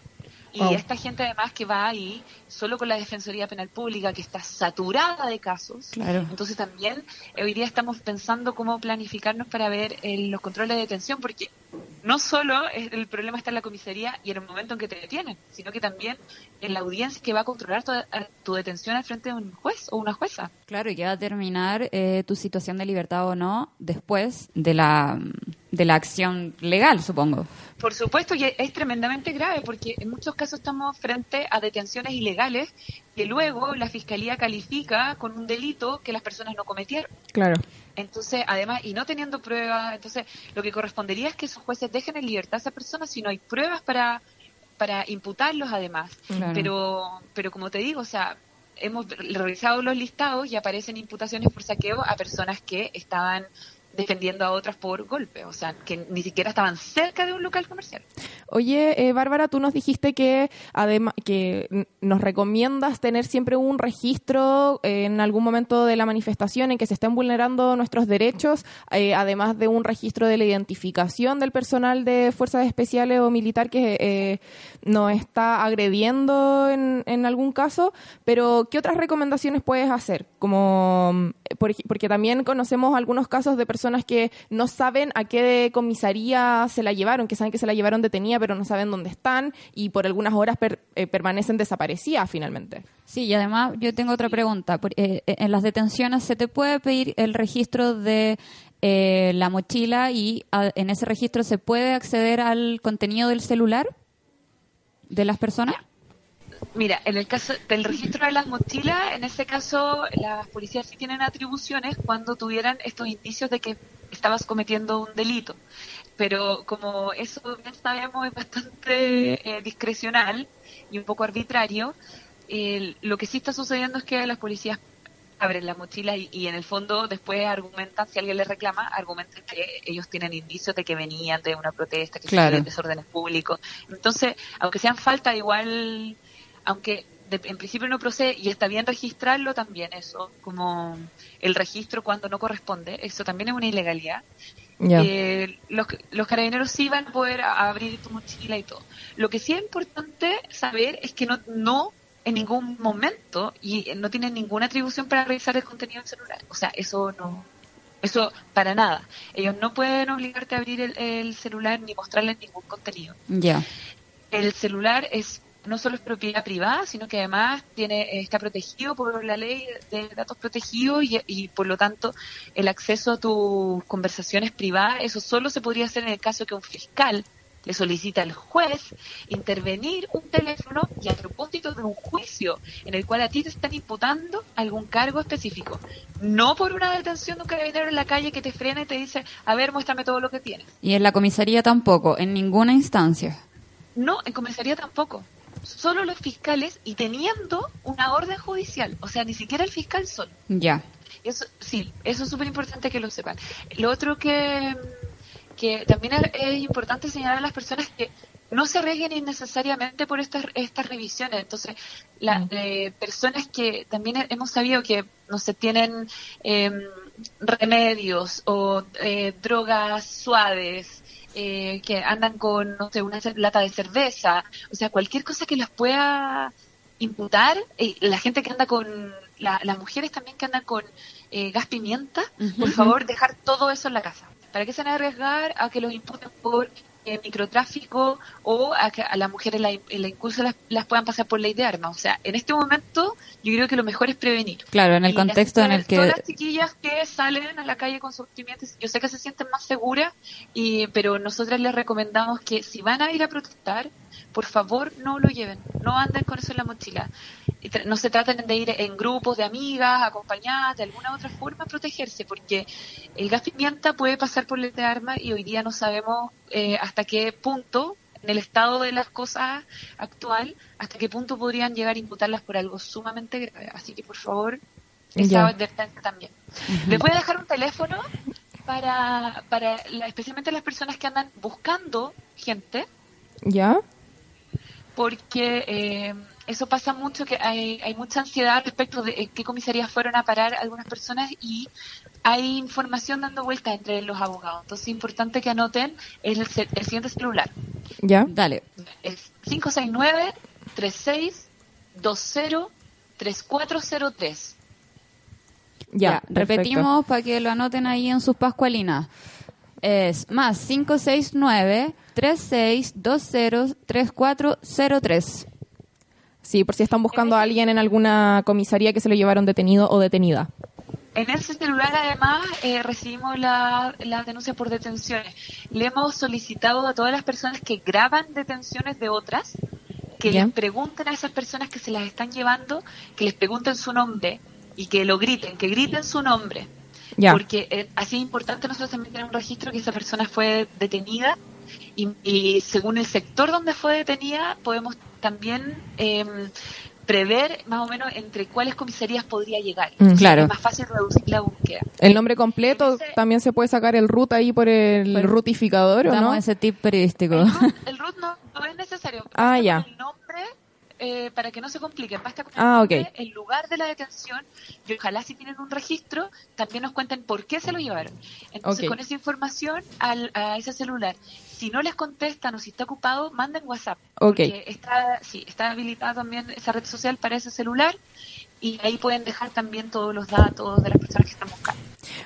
Y oh. esta gente además que va ahí solo con la Defensoría Penal Pública, que está saturada de casos. Claro. Entonces también eh, hoy día estamos pensando cómo planificarnos para ver eh, los controles de detención, porque no solo el problema está en la comisaría y en el momento en que te detienen, sino que también en la audiencia que va a controlar tu, detención al frente de un juez o una jueza. Claro, y que va a terminar eh, tu situación de libertad o no después de la, de la acción legal, supongo. Por supuesto, y es tremendamente grave porque en muchos casos estamos frente a detenciones ilegales que luego la fiscalía califica con un delito que las personas no cometieron. Claro. Entonces, además, y no teniendo pruebas, entonces lo que correspondería es que esos jueces dejen en libertad a esa persona si no hay pruebas para, para imputarlos además. Pero, pero como te digo, o sea, hemos revisado los listados y aparecen imputaciones por saqueo a personas que estaban defendiendo a otras por golpe, o sea, que ni siquiera estaban cerca de un local comercial. Oye, eh, Bárbara, tú nos dijiste que además que nos recomiendas tener siempre un registro en algún momento de la manifestación en que se estén vulnerando nuestros derechos, eh, además de un registro de la identificación del personal de fuerzas especiales o militar que eh, nos está agrediendo en, en, algún caso. Pero, ¿qué otras recomendaciones puedes hacer? Como porque también conocemos algunos casos de personas que no saben a qué comisaría se la llevaron, que saben que se la llevaron detenida, pero no saben dónde están y por algunas horas eh, permanecen desaparecidas finalmente. Sí, y además yo tengo otra pregunta. Eh, eh, en las detenciones se te puede pedir el registro de la mochila y en ese registro se puede acceder al contenido del celular de las personas. Mira, en el caso del registro de las mochilas, en ese caso las policías sí tienen atribuciones cuando tuvieran estos indicios de que estabas cometiendo un delito. Pero como eso bien sabemos es bastante eh, discrecional y un poco arbitrario, lo que sí está sucediendo es que las policías abren la mochila y, en el fondo después argumentan, si alguien les reclama, argumentan que ellos tienen indicios de que venían de una protesta, que claro. desórdenes públicos. Entonces, aunque sean falta, igual aunque en principio no procede y está bien registrarlo también eso, como el registro cuando no corresponde, eso también es una ilegalidad. Eh, los, los carabineros sí van a poder abrir tu mochila y todo. Lo que sí es importante saber es que no, no en ningún momento y no tienen ninguna atribución para revisar el contenido del celular. O sea, eso no, eso para nada. Ellos no pueden obligarte a abrir el, celular ni mostrarles ningún contenido. Ya. El celular es no solo es propiedad privada, sino que además tiene está protegido por la ley de datos protegidos y, por lo tanto el acceso a tus conversaciones privadas, eso solo se podría hacer en el caso que un fiscal le solicita al juez intervenir un teléfono y a propósito de un juicio en el cual a ti te están imputando algún cargo específico. No por una detención de un carabinero en la calle que te frena y te dice, a ver, muéstrame todo lo que tienes. Y en la comisaría tampoco, en ninguna instancia. No, en comisaría tampoco. Solo los fiscales y teniendo una orden judicial. O sea, ni siquiera el fiscal solo. Ya. Eso, sí, eso es súper importante que lo sepan. Lo otro que que también es importante señalar a las personas que no se arriesguen innecesariamente por estas estas revisiones. Entonces, las mm. eh, personas que también hemos sabido que no se tienen em, remedios o eh, drogas suaves, eh, que andan con, no sé, una lata de cerveza, o sea, cualquier cosa que las pueda imputar, la gente que anda con, las mujeres también que andan con gas pimienta, por favor, dejar todo eso en la casa. ¿Para qué se van a arriesgar a que los imputen por eh, microtráfico o a que a las mujeres la, la incluso las, puedan pasar por ley de armas? O sea, en este momento yo creo que lo mejor es prevenir. Claro, en el contexto en el que... Todas las chiquillas que salen a la calle con sus clientes, yo sé que se sienten más seguras, y, pero nosotras les recomendamos que si van a ir a protestar, por favor no lo lleven, no anden con eso en la mochila no se traten de ir en grupos de amigas, acompañadas, de alguna otra forma protegerse, porque el gas pimienta puede pasar por ley de arma y hoy día no sabemos eh, hasta qué punto, en el estado de las cosas actual, hasta qué punto podrían llegar a imputarlas por algo sumamente grave. Así que, por favor, esa advertencia también. Les voy a dejar un teléfono para, para especialmente las personas que andan buscando gente. ¿Ya? Porque... Eh, eso pasa mucho, que hay, hay mucha ansiedad respecto de qué comisarías fueron a parar algunas personas y hay información dando vuelta entre los abogados. Entonces es importante que anoten el, el siguiente celular. ¿Ya? Dale. Es 569-3620-3403. Ya, repetimos para que lo anoten ahí en sus pascualinas. Es más 569 3620 3403. Sí, por si están buscando a alguien en alguna comisaría que se lo llevaron detenido o detenida. En ese celular, además, eh, recibimos las la denuncias por detenciones. Le hemos solicitado a todas las personas que graban detenciones de otras que les pregunten a esas personas que se las están llevando, que les pregunten su nombre y que lo griten, que griten su nombre. Porque eh, así es importante nosotros también tener un registro que esa persona fue detenida y, según el sector donde fue detenida podemos también em, prever más o menos entre cuáles comisarías podría llegar. Mm, claro. Es más fácil reducir la búsqueda. El nombre completo, también se puede sacar el root ahí por el, rutificador, ¿o no? ese tip periodístico. El root, no, es necesario. Ah, ya. El nombre eh, para que no se complique, basta con ah, el lugar de la detención y ojalá si tienen un registro también nos cuenten por qué se lo llevaron. Entonces con esa información al, a ese celular, si no les contestan o si está ocupado, manden WhatsApp. Porque está, sí, está habilitada también esa red social para ese celular y ahí pueden dejar también todos los datos de las personas que están buscando.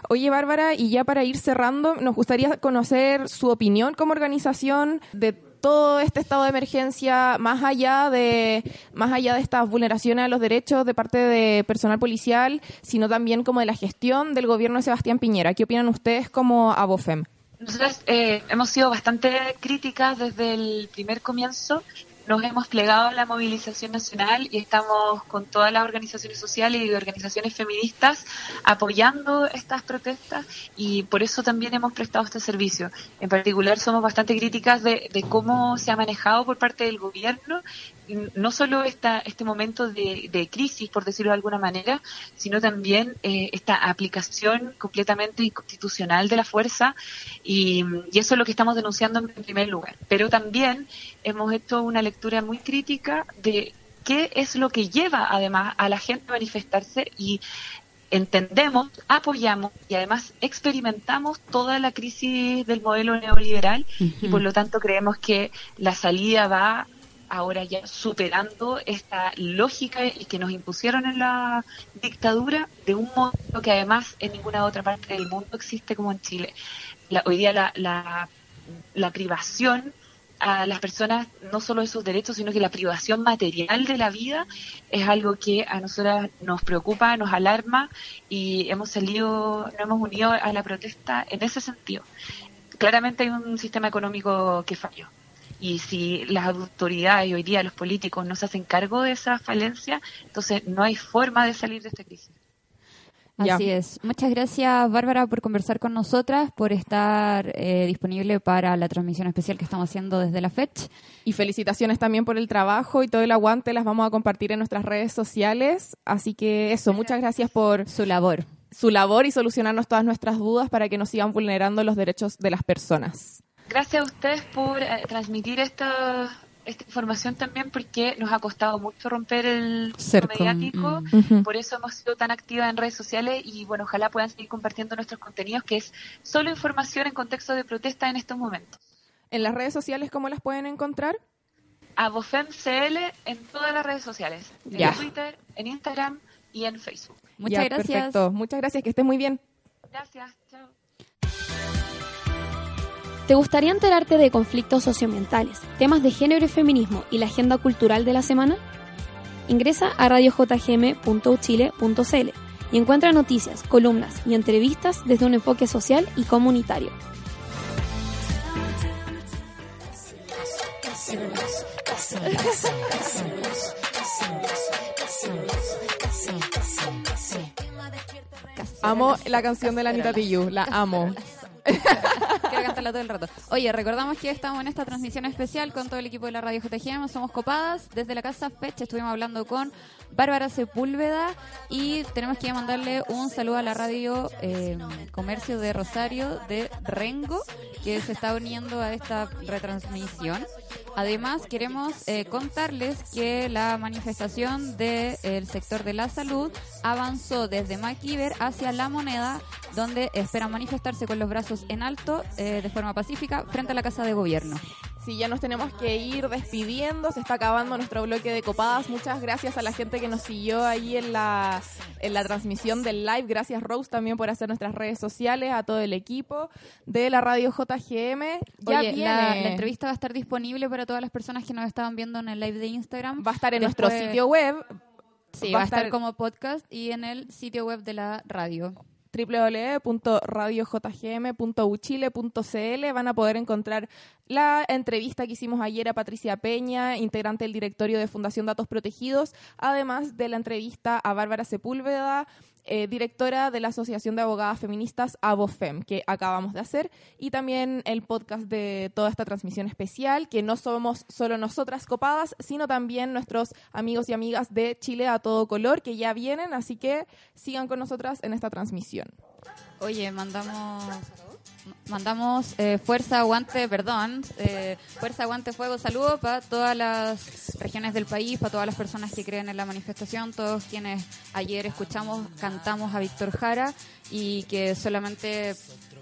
Oye, Bárbara, y ya para ir cerrando, nos gustaría conocer su opinión como organización de todo este estado de emergencia, más allá de, más allá de estas vulneraciones a los derechos de parte de personal policial, sino también como de la gestión del gobierno de Sebastián Piñera. ¿Qué opinan ustedes como ABOFEM? Nosotros eh, hemos sido bastante críticas desde el primer comienzo nos hemos plegado a la movilización nacional y estamos con todas las organizaciones sociales y organizaciones feministas apoyando estas protestas y por eso también hemos prestado este servicio. En particular somos bastante críticas de, cómo se ha manejado por parte del gobierno no solo esta, este momento de, crisis, por decirlo de alguna manera, sino también eh, esta aplicación completamente inconstitucional de la fuerza y, y, eso es lo que estamos denunciando en primer lugar. Pero también hemos hecho una lectura muy crítica de qué es lo que lleva además a la gente a manifestarse y entendemos, apoyamos y además experimentamos toda la crisis del modelo neoliberal y por lo tanto creemos que la salida va ahora ya superando esta lógica y que nos impusieron en la dictadura de un modo que además en ninguna otra parte del mundo existe como en Chile. hoy día la, la, la privación a las personas no solo de sus derechos, sino que la privación material de la vida es algo que a nosotras nos preocupa, nos alarma y hemos salido, nos hemos unido a la protesta en ese sentido. Claramente hay un sistema económico que falló. Y si las autoridades y hoy día los políticos no se hacen cargo de esa falencia, entonces no hay forma de salir de esta crisis. Así es. Muchas gracias, Bárbara, por conversar con nosotras, por estar eh, disponible para la transmisión especial que estamos haciendo desde la FECH. Y felicitaciones también por el trabajo y todo el aguante. Las vamos a compartir en nuestras redes sociales. Así que eso, muchas gracias por su labor. Su labor y solucionarnos todas nuestras dudas para que no sigan vulnerando los derechos de las personas. Gracias a ustedes por eh, transmitir esta esta información también porque nos ha costado mucho romper el Cerco. mediático, Mm. por eso hemos sido tan activas en redes sociales y bueno, ojalá puedan seguir compartiendo nuestros contenidos, que es solo información en contexto de protesta en estos momentos. En las redes sociales, ¿cómo las pueden encontrar? A BofemCL en todas las redes sociales, en Ya. Twitter, en Instagram y en Facebook. Ya, Perfecto. Muchas gracias, que estés muy bien. Gracias, chao. ¿Te gustaría enterarte de conflictos socioambientales, temas de género y feminismo y la agenda cultural de la semana? Ingresa a radiojgm.uchile.cl y encuentra noticias, columnas y entrevistas desde un enfoque social y comunitario. Amo la canción de la Anita Tijoux, la amo. Quiero cantarla todo el rato. Oye, recordamos que estamos en esta transmisión especial con todo el equipo de la radio JGM. Somos copadas. Desde la casa Fecha estuvimos hablando con Bárbara Sepúlveda y tenemos que mandarle un saludo a la radio eh, Comercio de Rosario de Rengo que se está uniendo a esta retransmisión. Además, queremos eh, contarles que la manifestación del sector de la salud avanzó desde Maquiver hacia La Moneda, donde esperan manifestarse con los brazos en alto eh, de forma pacífica frente a la Casa de Gobierno. Sí, ya nos tenemos que ir despidiendo, se está acabando nuestro bloque de copadas. Muchas gracias a la gente que nos siguió ahí en la, en la transmisión del live. Gracias Rose también por hacer nuestras redes sociales, a todo el equipo de la radio JGM. Ya Oye, viene. la, la entrevista va a estar disponible para todas las personas que nos estaban viendo en el live de Instagram. Va a estar en nuestro sitio web. Sí, va, a estar como podcast y en el sitio web de la radio. www.radiojgm.uchile.cl van a poder encontrar la entrevista que hicimos ayer a Patricia Peña, integrante del directorio de Fundación Datos Protegidos, además de la entrevista a Bárbara Sepúlveda, eh, directora de la Asociación de Abogadas Feministas ABOFEM, que acabamos de hacer, y también el podcast de toda esta transmisión especial, que no somos solo nosotras copadas, sino también nuestros amigos y amigas de Chile a todo color, que ya vienen, así que sigan con nosotras en esta transmisión. Oye, mandamos mandamos eh, fuerza, aguante, perdón, eh, fuerza, aguante, fuego, saludo para todas las regiones del país, para todas las personas que creen en la manifestación, todos quienes ayer escuchamos, cantamos a Víctor Jara y que solamente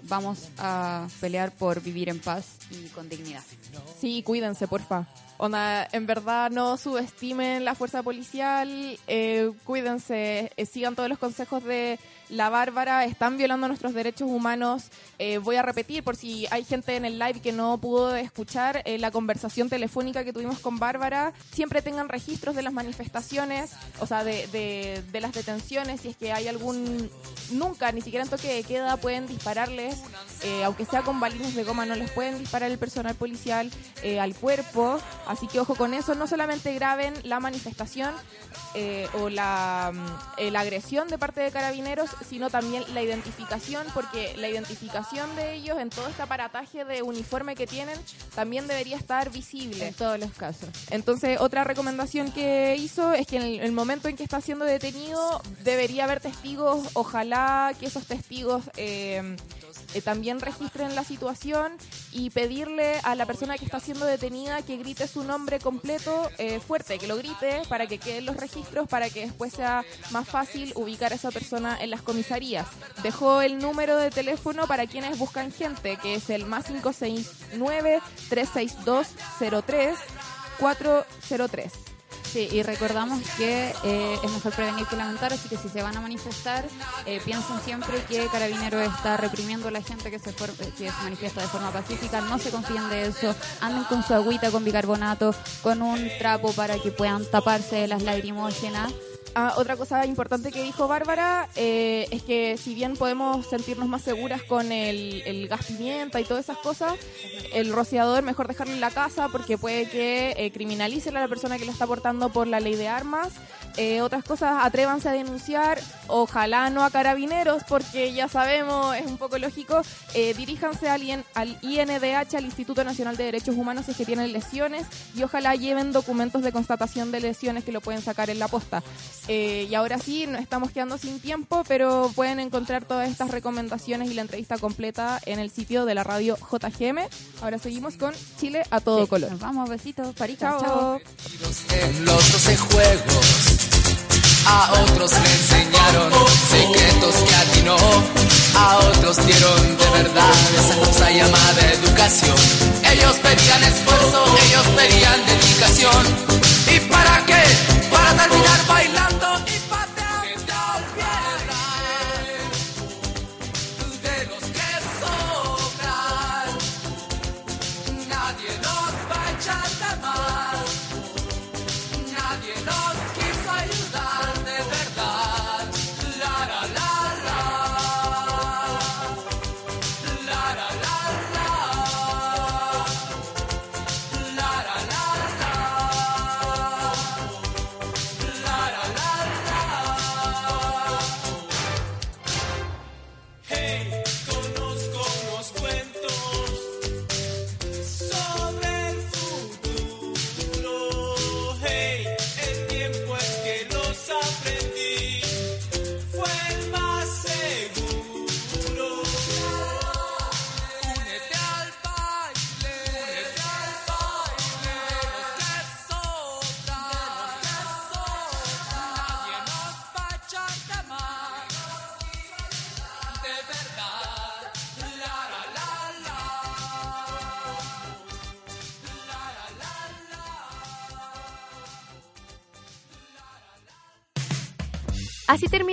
vamos a pelear por vivir en paz y con dignidad. Sí, cuídense, porfa. Onda, en verdad no subestimen la fuerza policial, eh, cuídense, eh, sigan todos los consejos de la Bárbara, están violando nuestros derechos humanos. Eh, voy a repetir por si hay gente en el live que no pudo escuchar eh, la conversación telefónica que tuvimos con Bárbara. Siempre tengan registros de las manifestaciones, o sea, de, las detenciones, si es que hay algún... Nunca, ni siquiera en toque de queda, pueden dispararles, eh, aunque sea con balines de goma, no les pueden disparar el personal policial al cuerpo. Así que ojo con eso, no solamente graben la manifestación o mm, la agresión de parte de carabineros, sino también la identificación, porque la identificación de ellos en todo este aparataje de uniforme que tienen también debería estar visible. En todos los casos. Entonces, otra recomendación que hizo es que en el, el momento en que está siendo detenido debería haber testigos, ojalá que esos testigos eh, eh, también registren la situación y pedirle a la persona que está siendo detenida que grite su nombre completo eh, fuerte, que lo grite para que queden los registros, para que después sea más fácil ubicar a esa persona en las comisarías. Dejó el número de teléfono para quienes buscan gente, que es el más 569-362-03. 403. Sí, y recordamos que eh, es mejor prevenir que lamentar, así que si se van a manifestar, eh, piensen siempre que Carabineros está reprimiendo a la gente que se, manifiesta de forma pacífica, no se confíen de eso, anden con su agüita con bicarbonato, con un trapo para que puedan taparse las lagrimógenas Ah, otra cosa importante que dijo Bárbara eh, es que si bien podemos sentirnos más seguras con el, el, gas pimienta y todas esas cosas, el rociador mejor dejarlo en la casa porque puede que eh, criminalicen a la persona que lo está portando por la ley de armas. Eh, otras cosas, atrévanse a denunciar, ojalá no a carabineros porque ya sabemos, es un poco lógico, diríjanse al, al INDH, al Instituto Nacional de Derechos Humanos si es que tienen lesiones y ojalá lleven documentos de constatación de lesiones que lo pueden sacar en la posta. Eh, y ahora sí, nos estamos quedando sin tiempo, pero pueden encontrar todas estas recomendaciones y la entrevista completa en el sitio de la radio JGM. Ahora seguimos con Chile a todo color. vamos, besitos, parita, chao. chao. En los 12 juegos a otros le enseñaron secretos que atinó, a otros dieron de verdad esa cosa llamada educación. Ellos pedían esfuerzo, ellos pedían dedicación. ¿Y para qué? Para terminar bailando